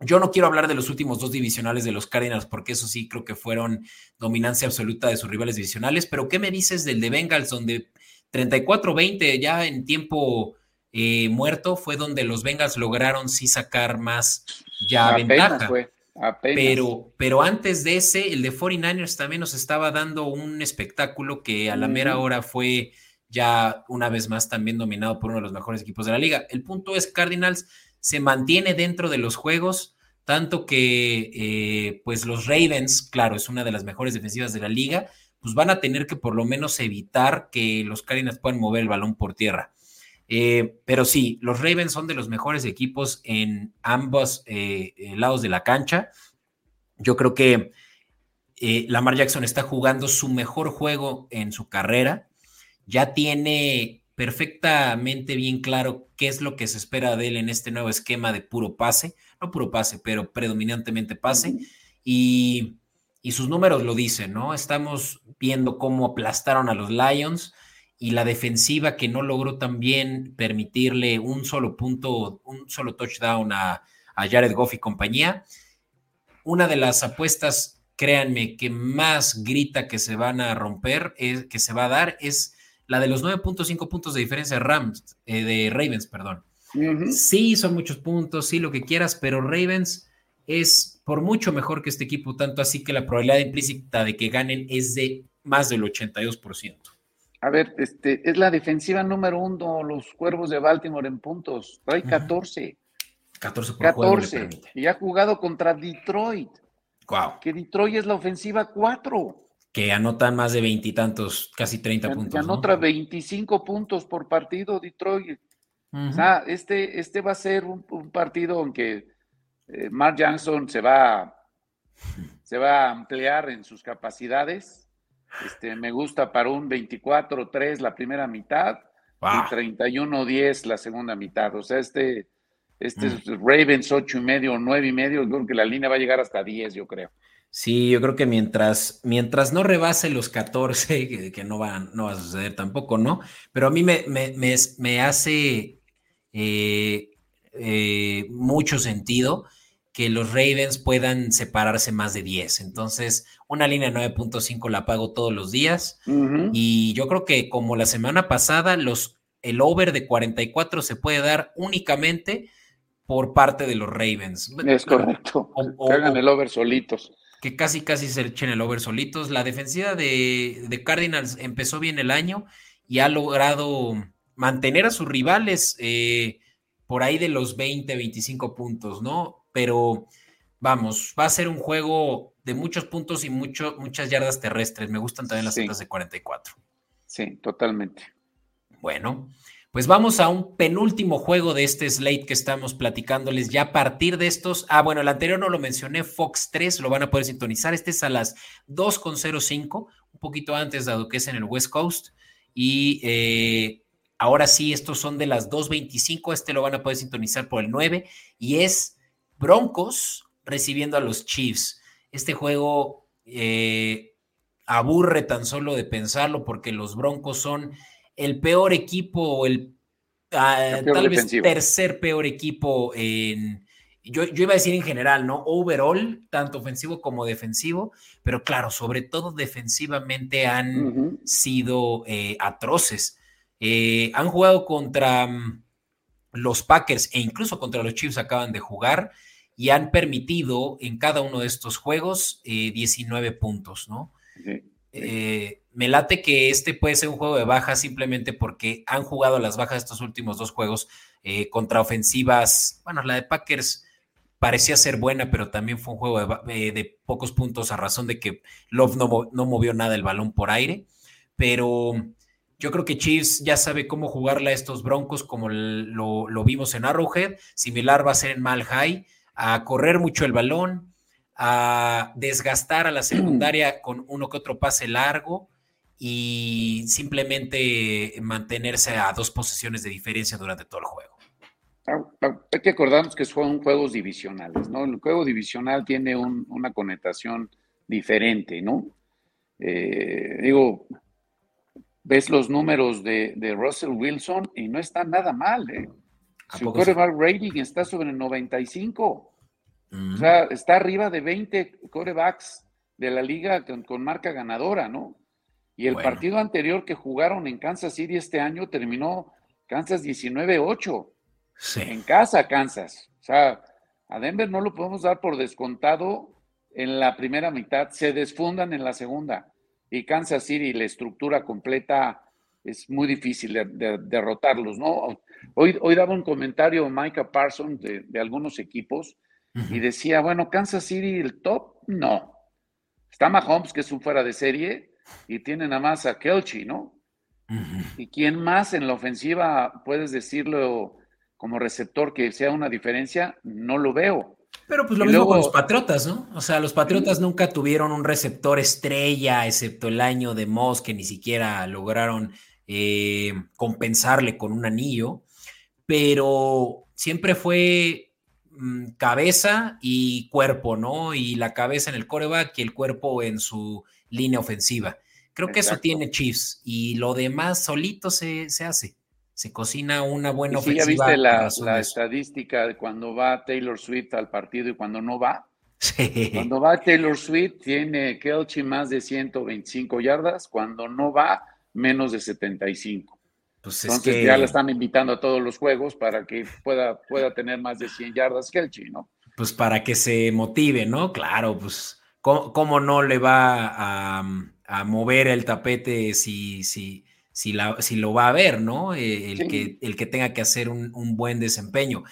Yo no quiero hablar de los últimos dos divisionales de los Cardinals, porque eso sí creo que fueron dominancia absoluta de sus rivales divisionales, pero ¿qué me dices del de Bengals, donde 34-20 ya en tiempo eh, muerto fue donde los Bengals lograron sí sacar más ya ventaja? Pero, pero antes de ese, el de 49ers también nos estaba dando un espectáculo que a la mera hora fue ya una vez más también dominado por uno de los mejores equipos de la liga. El punto es, Cardinals se mantiene dentro de los juegos, tanto que eh, pues los Ravens, claro, es una de las mejores defensivas de la liga, pues van a tener que por lo menos evitar que los Cardinals puedan mover el balón por tierra. Eh, pero sí, los Ravens son de los mejores equipos en ambos eh, lados de la cancha. Yo creo que Lamar Jackson está jugando su mejor juego en su carrera. Ya tiene perfectamente bien claro qué es lo que se espera de él en este nuevo esquema de puro pase, no puro pase, pero predominantemente pase. Y, y sus números lo dicen, ¿no? Estamos viendo cómo aplastaron a los Lions y la defensiva que no logró también permitirle un solo punto, un solo touchdown a, Jared Goff y compañía. Una de las apuestas, créanme, que más grita que se van a romper, es, que se va a dar, es la de los 9.5 puntos de diferencia Rams, eh, de Ravens, perdón. Sí, son muchos puntos, sí, lo que quieras, pero Ravens es por mucho mejor que este equipo, tanto así que la probabilidad implícita de que ganen es de más del 82%. A ver, este, es la defensiva número uno, los Cuervos de Baltimore en puntos. Trae 14. 14 por 14. y ha jugado contra Detroit. Wow. Que Detroit es la ofensiva 4. Que anotan más de veintitantos, casi 30 puntos. Que anota 25 puntos por partido Detroit. O sea, este, este va a ser un, partido en que eh, Mark Jackson se va, se va a ampliar en sus capacidades este, me gusta para un 24-3 la primera mitad y 31-10 la segunda mitad. O sea, este, este mm. Ravens 8 y medio, 9 y medio, creo que la línea va a llegar hasta 10, yo creo. Sí, yo creo que mientras, mientras no rebase los 14, que, no, va, no va a suceder tampoco, ¿no? Pero a mí me, me, hace eh, eh, mucho sentido que los Ravens puedan separarse más de 10. Entonces, una línea 9.5 la pago todos los días. Y yo creo que como la semana pasada, los, el over de 44 se puede dar únicamente por parte de los Ravens. Es correcto. que hagan el over solitos. Que casi, casi se echen el over solitos. La defensiva de, Cardinals empezó bien el año y ha logrado mantener a sus rivales eh, por ahí de los 20, 25 puntos, ¿no? pero vamos, va a ser un juego de muchos puntos y mucho, muchas yardas terrestres. Me gustan también las sí. de 44. Sí, totalmente. Bueno, pues vamos a un penúltimo juego de este slate que estamos platicándoles ya a partir de estos. Ah, bueno, el anterior no lo mencioné, Fox 3, lo van a poder sintonizar. Este es a las 2.05, un poquito antes dado que es en el West Coast. Y eh, ahora sí, estos son de las 2.25, este lo van a poder sintonizar por el 9 y es Broncos recibiendo a los Chiefs. Este juego eh, aburre tan solo de pensarlo porque los Broncos son el peor equipo, el, ah, tal vez tercer peor equipo en, yo, iba a decir en general, ¿no? Overall, tanto ofensivo como defensivo, pero claro, sobre todo defensivamente han sido eh, atroces. Eh, han jugado contra mm, los Packers e incluso contra los Chiefs acaban de jugar y han permitido en cada uno de estos juegos 19 eh, puntos, ¿no? Eh, me late que este puede ser un juego de bajas simplemente porque han jugado las bajas estos últimos dos juegos eh, contra ofensivas. Bueno, la de Packers parecía ser buena, pero también fue un juego de, pocos puntos a razón de que Love no, no, movió nada el balón por aire. Pero yo creo que Chiefs ya sabe cómo jugarle a estos Broncos como lo, lo vimos en Arrowhead. Similar va a ser en Mal High a correr mucho el balón, a desgastar a la [clears throat] secundaria con uno que otro pase largo y simplemente mantenerse a dos posiciones de diferencia durante todo el juego. Ah, ah, hay que acordarnos que son juegos divisionales, ¿no? El juego divisional tiene una connotación diferente, ¿no? Eh, digo, ves los números de, Russell Wilson y no está nada mal, ¿eh? Su quarterback rating está sobre 95. O sea, está arriba de 20 corebacks de la liga con, marca ganadora, ¿no? Y el partido anterior que jugaron en Kansas City este año terminó Kansas 19-8. Sí. En casa, Kansas. O sea, a Denver no lo podemos dar por descontado en la primera mitad, se desfundan en la segunda. Y Kansas City, la estructura completa, es muy difícil de, derrotarlos, ¿no? Hoy, hoy daba un comentario Micah Parsons de algunos equipos y decía, bueno, Kansas City, el top, no. Está Mahomes, que es un fuera de serie, y tiene nada más a Kelchi, ¿no? ¿Y quién más en la ofensiva puedes decirlo como receptor que sea una diferencia? No lo veo. Pero pues lo mismo con los Patriotas, ¿no? O sea, los Patriotas nunca tuvieron un receptor estrella, excepto el año de Moss, que ni siquiera lograron eh, compensarle con un anillo, pero siempre fue mm, cabeza y cuerpo, ¿no? Y la cabeza en el coreback y el cuerpo en su línea ofensiva. Creo que eso tiene Chiefs y lo demás solito se, hace. Se cocina una buena ofensiva. ¿Ya viste la, la estadística de cuando va Taylor Swift al partido y cuando no va? Sí. Cuando va Taylor Swift tiene Kelchi más de 125 yardas, cuando no va menos de 75. Pues Entonces ya la están invitando a todos los juegos para que pueda, pueda tener más de 100 yardas Kelchi, ¿no? Pues para que se motive, ¿no? Claro, pues ¿cómo, no le va a, a mover el tapete si, si, si, la, si, lo va a ver, ¿no? Eh, el, que, el que tenga que hacer un, buen desempeño.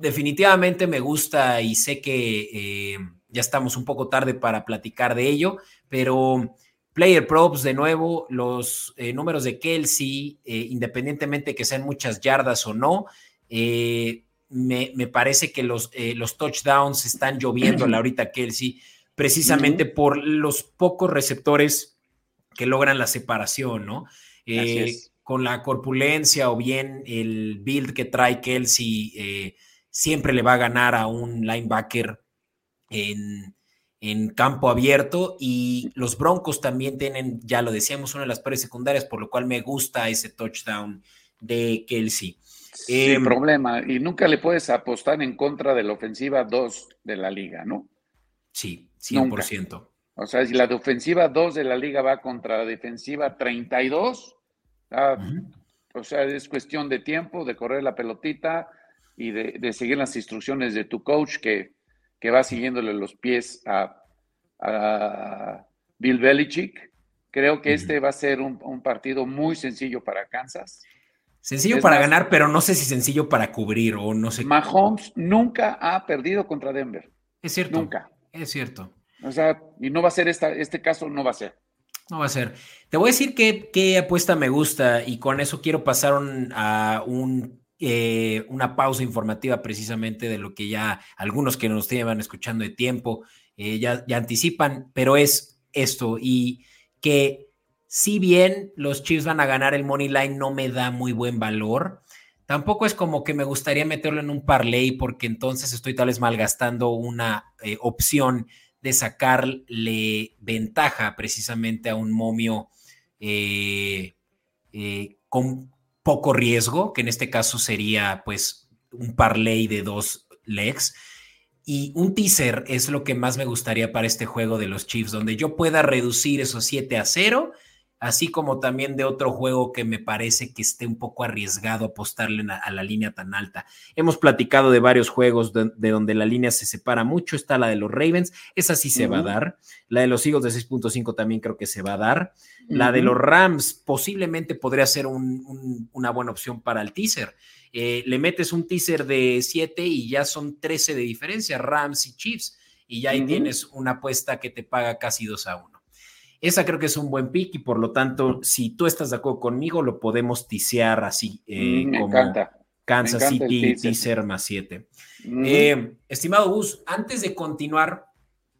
Definitivamente me gusta y sé que eh, ya estamos un poco tarde para platicar de ello, pero Player Props, de nuevo, los eh, números de Kelsey, independientemente que sean muchas yardas o no, me, me, parece que los, los touchdowns están lloviendo ahorita Kelsey precisamente por los pocos receptores que logran la separación, ¿no? Eh, con la corpulencia o bien el build que trae Kelsey, eh, siempre le va a ganar a un linebacker en, campo abierto y los Broncos también tienen, ya lo decíamos, una de las pares secundarias, por lo cual me gusta ese touchdown de Kelsey. Sin em, problema, y nunca le puedes apostar en contra de la ofensiva 2 de la liga, ¿no? Sí, 100%. O sea, si la ofensiva 2 de la liga va contra la defensiva 32, ah, o sea, es cuestión de tiempo, de correr la pelotita y de, seguir las instrucciones de tu coach que, que va siguiéndole los pies a, Bill Belichick. Creo que este va a ser un, partido muy sencillo para Kansas. Sencillo para ganar, pero no sé si sencillo para cubrir o no sé. Mahomes nunca ha perdido contra Denver. Es cierto. Nunca. Es cierto. O sea, y no va a ser esta, este caso, no va a ser. No va a ser. Te voy a decir qué, apuesta me gusta y con eso quiero pasar a un, eh, una pausa informativa precisamente de lo que ya algunos que nos llevan escuchando de tiempo eh, ya, anticipan, pero es esto y que si bien los Chiefs van a ganar el money line no me da muy buen valor, Tampoco es como que me gustaría meterlo en un parlay porque entonces estoy tal vez malgastando una eh, opción de sacarle ventaja precisamente a un momio eh, eh, con poco riesgo, que en este caso sería pues un parlay de dos legs. Y un teaser es lo que más me gustaría para este juego de los Chiefs, donde yo pueda reducir esos 7 a 0 así como también de otro juego que me parece que esté un poco arriesgado apostarle a, la línea tan alta. Hemos platicado de varios juegos de, donde la línea se separa mucho, está la de los Ravens, esa sí se va a dar, la de los Eagles de 6.5 también creo que se va a dar, la de los Rams posiblemente podría ser una buena opción para el teaser. Eh, le metes un teaser de 7 y ya son 13 de diferencia, Rams y Chiefs, y ya ahí tienes una apuesta que te paga casi 2 a 1. Esa creo que es un buen pick y por lo tanto, si tú estás de acuerdo conmigo, lo podemos tisear así, eh, mm, como Kansas City teaser más 7. Eh, estimado Gus, antes de continuar,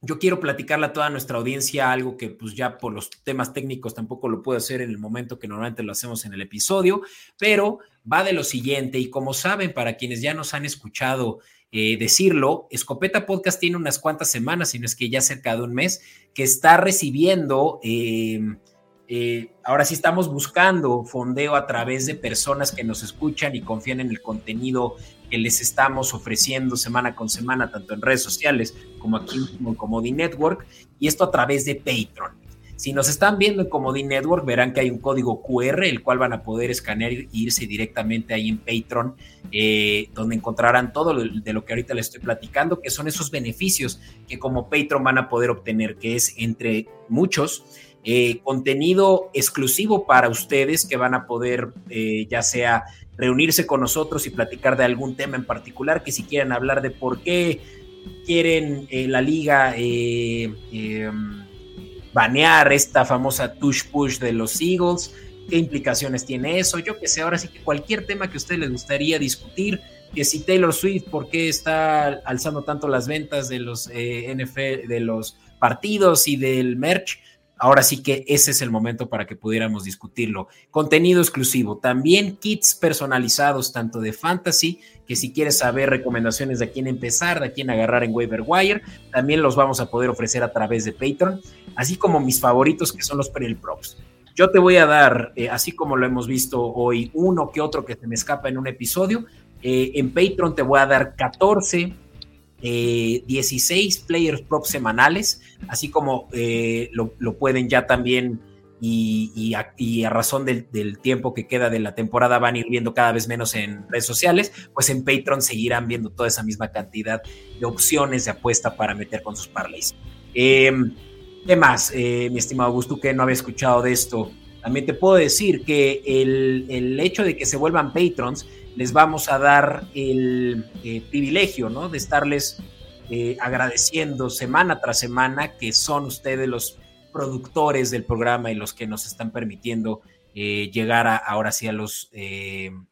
yo quiero platicarle a toda nuestra audiencia algo que pues ya por los temas técnicos tampoco lo puedo hacer en el momento que normalmente lo hacemos en el episodio, pero va de lo siguiente y como saben, para quienes ya nos han escuchado eh, decirlo, Escopeta Podcast tiene unas cuantas semanas, si no es que ya cerca de un mes, que está recibiendo... Eh, eh, ahora sí estamos buscando fondeo a través de personas que nos escuchan y confían en el contenido que les estamos ofreciendo semana con semana, tanto en redes sociales como aquí en Comodi Network, y esto a través de Patreon. Si nos están viendo en Comodi Network, verán que hay un código QR, el cual van a poder escanear e irse directamente ahí en Patreon, eh, donde encontrarán todo de lo que ahorita les estoy platicando, que son esos beneficios que como Patreon van a poder obtener, que es entre muchos eh, contenido exclusivo para ustedes que van a poder eh, ya sea reunirse con nosotros y platicar de algún tema en particular, que si quieren hablar de por qué quieren eh, la liga em, banear esta famosa tush push de los Eagles, qué implicaciones tiene eso, yo que sé, ahora sí que cualquier tema que a ustedes les gustaría discutir, que si Taylor Swift, por qué está alzando tanto las ventas de los NFL, de los partidos y del merch, Ahora sí que ese es el momento para que pudiéramos discutirlo. Contenido exclusivo, también kits personalizados, tanto de fantasy, que si quieres saber recomendaciones de quién empezar, de quién agarrar en Waiver Wire, también los vamos a poder ofrecer a través de Patreon, así como mis favoritos que son los Peril Props. Yo te voy a dar, eh, así como lo hemos visto hoy, uno que otro que se me escapa en un episodio. Eh, en Patreon te voy a dar 14 16 eh, players prop semanales, así como eh, lo, pueden ya también y, a, razón del, tiempo que queda de la temporada van a ir viendo cada vez menos en redes sociales, pues en Patreon seguirán viendo toda esa misma cantidad de opciones de apuesta para meter con sus parlays. Em, ¿Qué más, eh, mi estimado Augusto, que no había escuchado de esto? También te puedo decir que el, el hecho de que se vuelvan patrons les vamos a dar el eh, privilegio, ¿no? De estarles eh, agradeciendo semana tras semana que son ustedes los productores del programa y los que nos están permitiendo eh, llegar a, ahora sí a los em,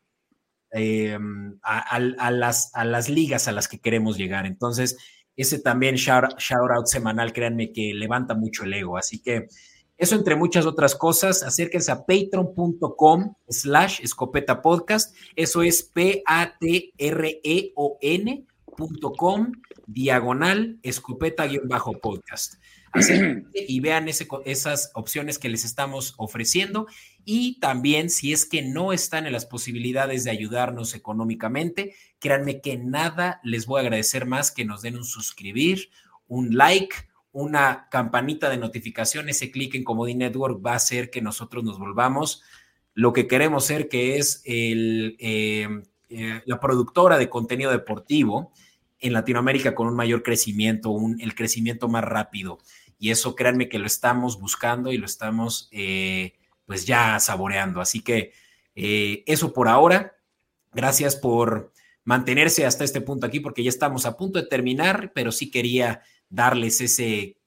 a, las, a las ligas a las que queremos llegar. Entonces, ese también shout, shout out semanal, créanme que levanta mucho el ego. Así que eso entre muchas otras cosas, acérquense a patreon.com slash escopeta podcast. Eso es P-A-T-R-E-O-N.com diagonal escopeta-podcast. y vean esas opciones que les estamos ofreciendo. Y también, si es que no están en las posibilidades de ayudarnos económicamente, créanme que nada les voy a agradecer más que nos den un suscribir, un like, una campanita de notificación, ese clic en Comodi Network va a hacer que nosotros nos volvamos lo que queremos ser, que es el, em, eh, la productora de contenido deportivo en Latinoamérica con un mayor crecimiento, un, el crecimiento más rápido. Y eso créanme que lo estamos buscando y lo estamos eh, pues ya saboreando. Así que eh, eso por ahora. Gracias por mantenerse hasta este punto aquí porque ya estamos a punto de terminar, pero sí quería darles ese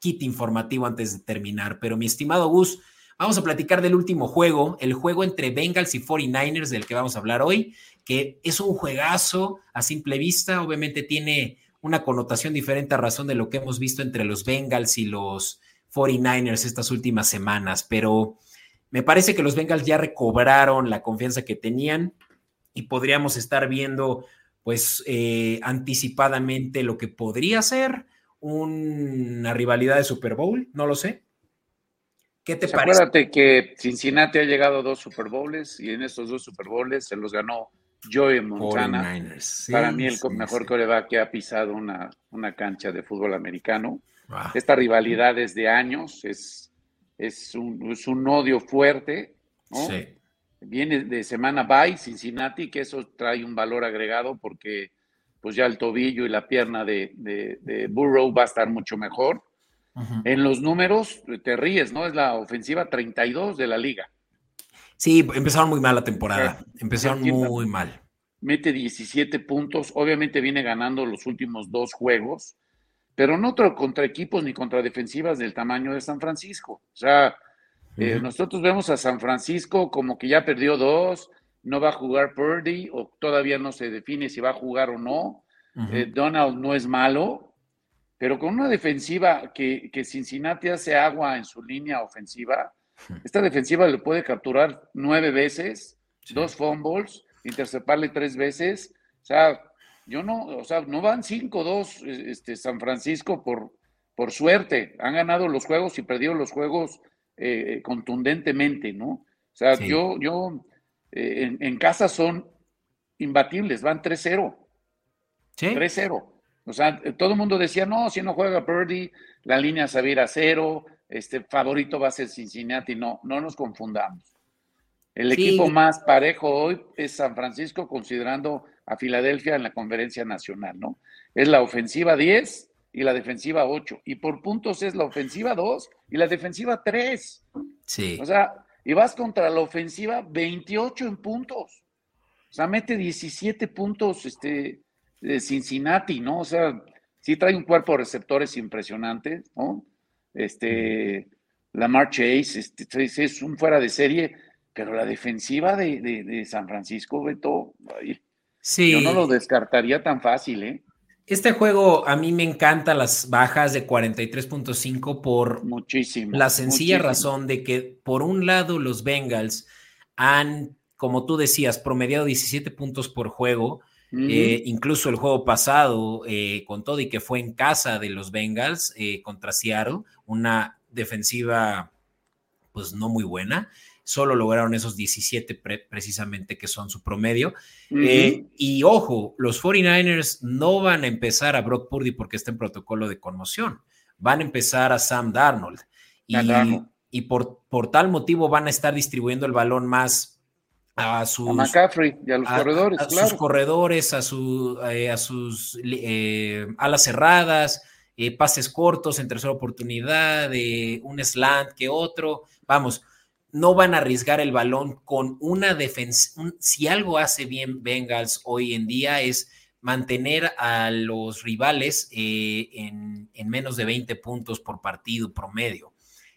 kit informativo antes de terminar. Pero mi estimado Gus, vamos a platicar del último juego, el juego entre Bengals y 49ers del que vamos a hablar hoy, que es un juegazo a simple vista, obviamente tiene una connotación diferente a razón de lo que hemos visto entre los Bengals y los 49ers estas últimas semanas, pero me parece que los Bengals ya recobraron la confianza que tenían y podríamos estar viendo pues eh, anticipadamente lo que podría ser una rivalidad de Super Bowl, no lo sé. ¿Qué te parece? Acuérdate que Cincinnati ha llegado a dos Super Bowls y en estos dos Super Bowls se los ganó Joey Montana. para mí el mejor coreback que ha pisado una, una cancha de fútbol americano. Esta rivalidad es de años, es, es, un, es un odio fuerte. Viene de semana bye Cincinnati, que eso trae un valor agregado porque pues ya el tobillo y la pierna de, Burrow va a estar mucho mejor. En los números te ríes, ¿no? Es la ofensiva 32 de la liga. Sí, empezaron muy mal la temporada. Empezaron muy mal. Mete 17 puntos. Obviamente viene ganando los últimos dos juegos, pero no contra equipos ni contra defensivas del tamaño de San Francisco. O sea, eh, nosotros vemos a San Francisco como que ya perdió dos, no va a jugar Purdy o todavía no se define si va a jugar o no. Eh, Donald no es malo, pero con una defensiva que, que Cincinnati hace agua en su línea ofensiva, esta defensiva le puede capturar nueve veces, dos fumbles, interceptarle tres veces. O sea, yo no, o sea, no van 5-2 este, San Francisco por, por suerte. Han ganado los juegos y perdido los juegos eh, contundentemente, ¿no? O sea, yo, yo eh, en, casa son imbatibles, van 3-0. ¿Sí? 3-0. O sea, todo el mundo decía, no, si no juega Purdy, la línea se va a ir a cero, este favorito va a ser Cincinnati. No, no nos confundamos. El equipo más parejo hoy es San Francisco, considerando a Filadelfia en la conferencia nacional, ¿no? Es la ofensiva 10 y la defensiva 8. Y por puntos es la ofensiva 2 y la defensiva 3. Sí. O sea, y vas contra la ofensiva 28 en puntos. O sea, mete 17 puntos este, de Cincinnati, ¿no? O sea, sí trae un cuerpo de receptores impresionante, ¿no? Este, Lamar Chase, este, es un fuera de serie, pero la defensiva de, San Francisco, Beto, sí. yo no lo descartaría tan fácil, ¿eh? Este juego a mí me encanta las bajas de 43.5 por muchísimo, la sencilla razón de que por un lado los Bengals han, como tú decías, promediado 17 puntos por juego, eh, incluso el juego pasado eh, con todo y que fue en casa de los Bengals eh, contra Seattle, una defensiva pues no muy buena solo lograron esos 17 precisamente que son su promedio. Eh, y ojo, los 49ers no van a empezar a Brock Purdy porque está en protocolo de conmoción, van a empezar a Sam Darnold. Y, por, por, tal motivo van a estar distribuyendo el balón más a sus a McCaffrey y a los corredores, a sus corredores, a, su, eh, a sus eh, alas cerradas, pases cortos en tercera oportunidad, un slant que otro. Vamos, no van a arriesgar el balón con una defensa. si algo hace bien Bengals hoy en día es mantener a los rivales eh, en, menos de 20 puntos por partido promedio.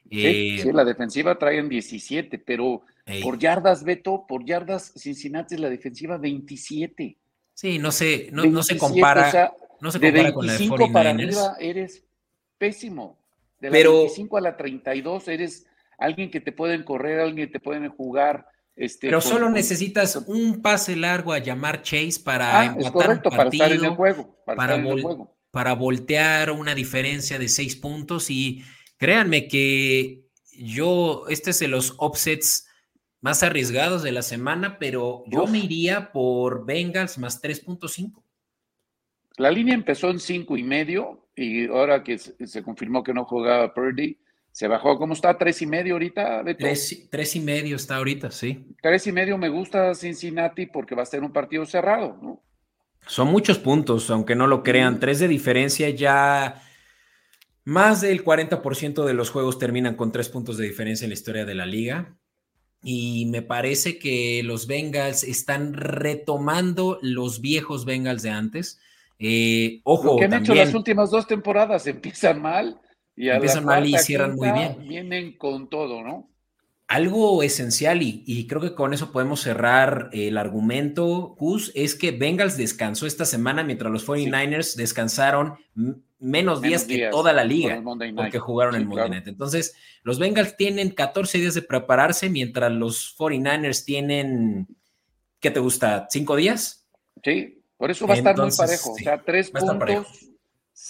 sí, eh, la defensiva traen 17, pero por yardas, Beto, por yardas, Cincinnati es la defensiva 27. Sí, no se, no, se compara, no se compara con la de 49ers. para arriba eres pésimo. De la pero, 25 a la 32 eres alguien que te pueden correr, alguien que te pueden jugar. Este, Pero solo necesitas un pase largo a llamar Chase para ah, es correcto, para estar en el juego, para, para, voltear una diferencia de seis puntos y créanme que yo, este es de los offsets más arriesgados de la semana, pero yo me iría por Bengals más 3.5. La línea empezó en cinco y medio y ahora que se confirmó que no jugaba Purdy, se bajó. ¿Cómo está? ¿Tres y medio ahorita? Tres, y medio está ahorita, sí. Tres y medio me gusta Cincinnati porque va a ser un partido cerrado, ¿no? Son muchos puntos, aunque no lo crean. Tres de diferencia ya. Más del 40% de los juegos terminan con tres puntos de diferencia en la historia de la liga. Y me parece que los Bengals están retomando los viejos Bengals de antes. Eh, ojo, lo que han hecho las últimas dos temporadas empiezan mal y Empiezan mal y cierran muy bien. Vienen con todo, ¿no? Algo esencial, y, creo que con eso podemos cerrar el argumento, Gus, es que Bengals descansó esta semana mientras los 49ers descansaron menos, días, que toda la liga porque jugaron el Monday Night. Entonces, los Bengals tienen 14 días de prepararse mientras los 49ers tienen, ¿qué te gusta? ¿Cinco días? Sí, por eso va a estar muy parejo. o sea, tres puntos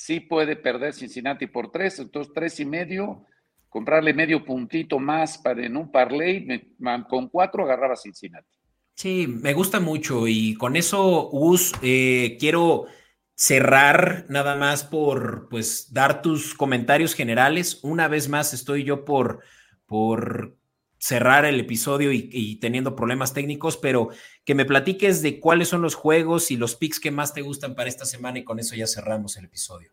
sí puede perder Cincinnati por tres, entonces tres y medio, comprarle medio puntito más para en un parlay, con cuatro agarraba Cincinnati. Sí, me gusta mucho y con eso, Us, eh, quiero cerrar nada más por pues dar tus comentarios generales. Una vez más estoy yo por, por cerrar el episodio y, teniendo problemas técnicos, pero que me platiques de cuáles son los juegos y los picks que más te gustan para esta semana y con eso ya cerramos el episodio.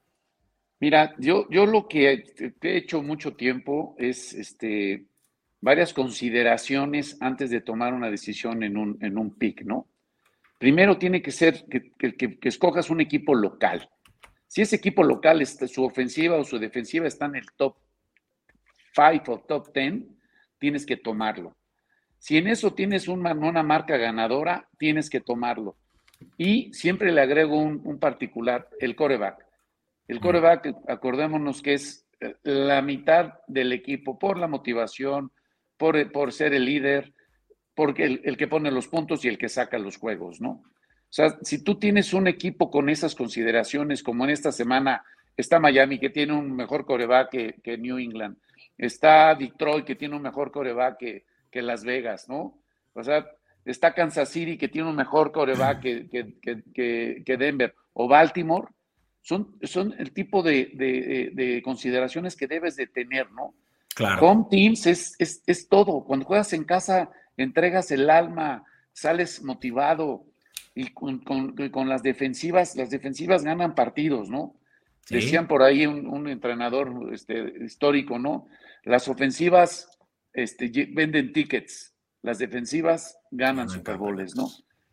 Mira, yo, yo lo que he hecho mucho tiempo es este, varias consideraciones antes de tomar una decisión en un, en un pick, ¿no? Primero tiene que ser que, que, escojas un equipo local. Si ese equipo local, su ofensiva o su defensiva está en el top 5 o top 10, tienes que tomarlo. Si en eso tienes una, una marca ganadora, tienes que tomarlo. Y siempre le agrego un, particular, el coreback. El coreback, acordémonos que es eh, la mitad del equipo por la motivación, por, por ser el líder, porque el, el, que pone los puntos y el que saca los juegos, ¿no? O sea, si tú tienes un equipo con esas consideraciones, como en esta semana está Miami, que tiene un mejor coreback que, New England, está Detroit, que tiene un mejor coreback que, que, Las Vegas, ¿no? O sea, está Kansas City, que tiene un mejor coreback que, que Denver, o Baltimore, son, son el tipo de, de, consideraciones que debes de tener, ¿no? Claro. Home Teams es, es, es todo. Cuando juegas en casa, entregas el alma, sales motivado, y con, las defensivas, las defensivas ganan partidos, ¿no? Decían por ahí un, entrenador este, histórico, ¿no? Las ofensivas este, venden tickets, las defensivas ganan Super Bowls, ¿no?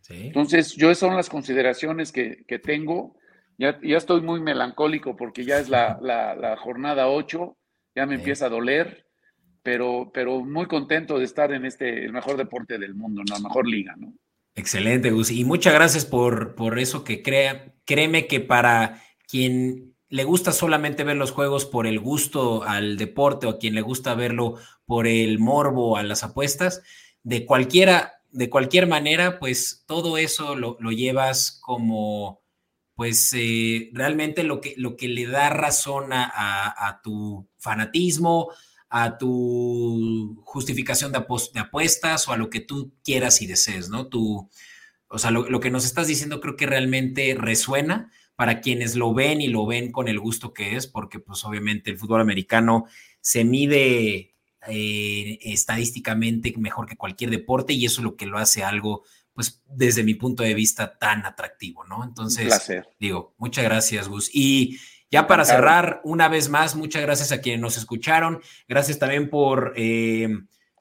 Entonces, yo esas son las consideraciones que, tengo. Ya, ya, estoy muy melancólico porque ya es la, [laughs] jornada 8, ya me empieza a doler, pero, pero muy contento de estar en este, el mejor deporte del mundo, ¿no? La mejor liga, ¿no? Excelente, Gus. Y muchas gracias por, por eso que crea. Créeme que para quien le gusta solamente ver los juegos por el gusto al deporte o a quien le gusta verlo por el morbo a las apuestas, de cualquiera, de cualquier manera, pues todo eso lo, llevas como, pues eh, realmente lo que, lo que le da razón a, a tu fanatismo, a tu justificación de, apuestas o a lo que tú quieras y desees, ¿no? Tú, o sea, lo, que nos estás diciendo creo que realmente resuena para quienes lo ven y lo ven con el gusto que es, porque pues obviamente el fútbol americano se mide eh, estadísticamente mejor que cualquier deporte y eso es lo que lo hace algo, pues desde mi punto de vista, tan atractivo, ¿no? Entonces, digo, muchas gracias, Gus. Y ya para cerrar, una vez más, muchas gracias a quienes nos escucharon. Gracias también por eh,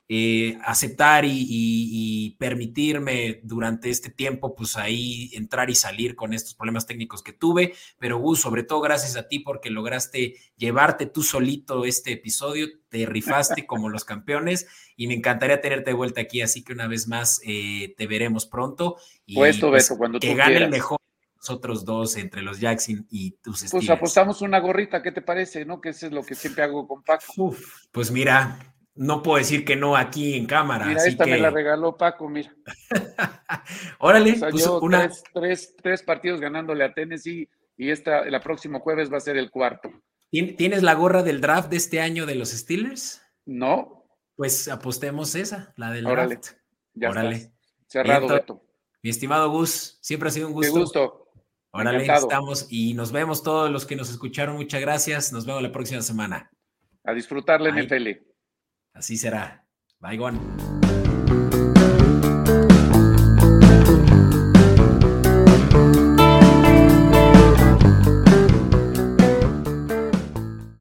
eh, aceptar y, permitirme durante este tiempo, pues ahí entrar y salir con estos problemas técnicos que tuve. Pero Gus, sobre todo gracias a ti porque lograste llevarte tú solito este episodio, te rifaste [laughs] como los campeones y me encantaría tenerte de vuelta aquí. Así que una vez más eh, te veremos pronto. Y, pues, cuando que gane el mejor otros dos entre los Jackson y tus Pues apostamos una gorrita, ¿qué te parece? ¿No? Que eso es lo que siempre hago con Paco. pues mira, no puedo decir que no aquí en cámara. Mira, esta me la regaló Paco, mira. [laughs] Órale, pues una... tres, tres, partidos ganándole a Tennessee y esta, el próximo jueves va a ser el cuarto. ¿Tienes la gorra del draft de este año de los Steelers? No. Pues apostemos esa, la del Órale, draft. Ya Órale. Cerrado, Beto. Mi estimado Gus, siempre ha sido un gusto. Qué gusto. Órale, estamos y nos vemos todos los que nos escucharon. Muchas gracias. Nos vemos la próxima semana. A disfrutar la NFL. Así será. Bye, Juan.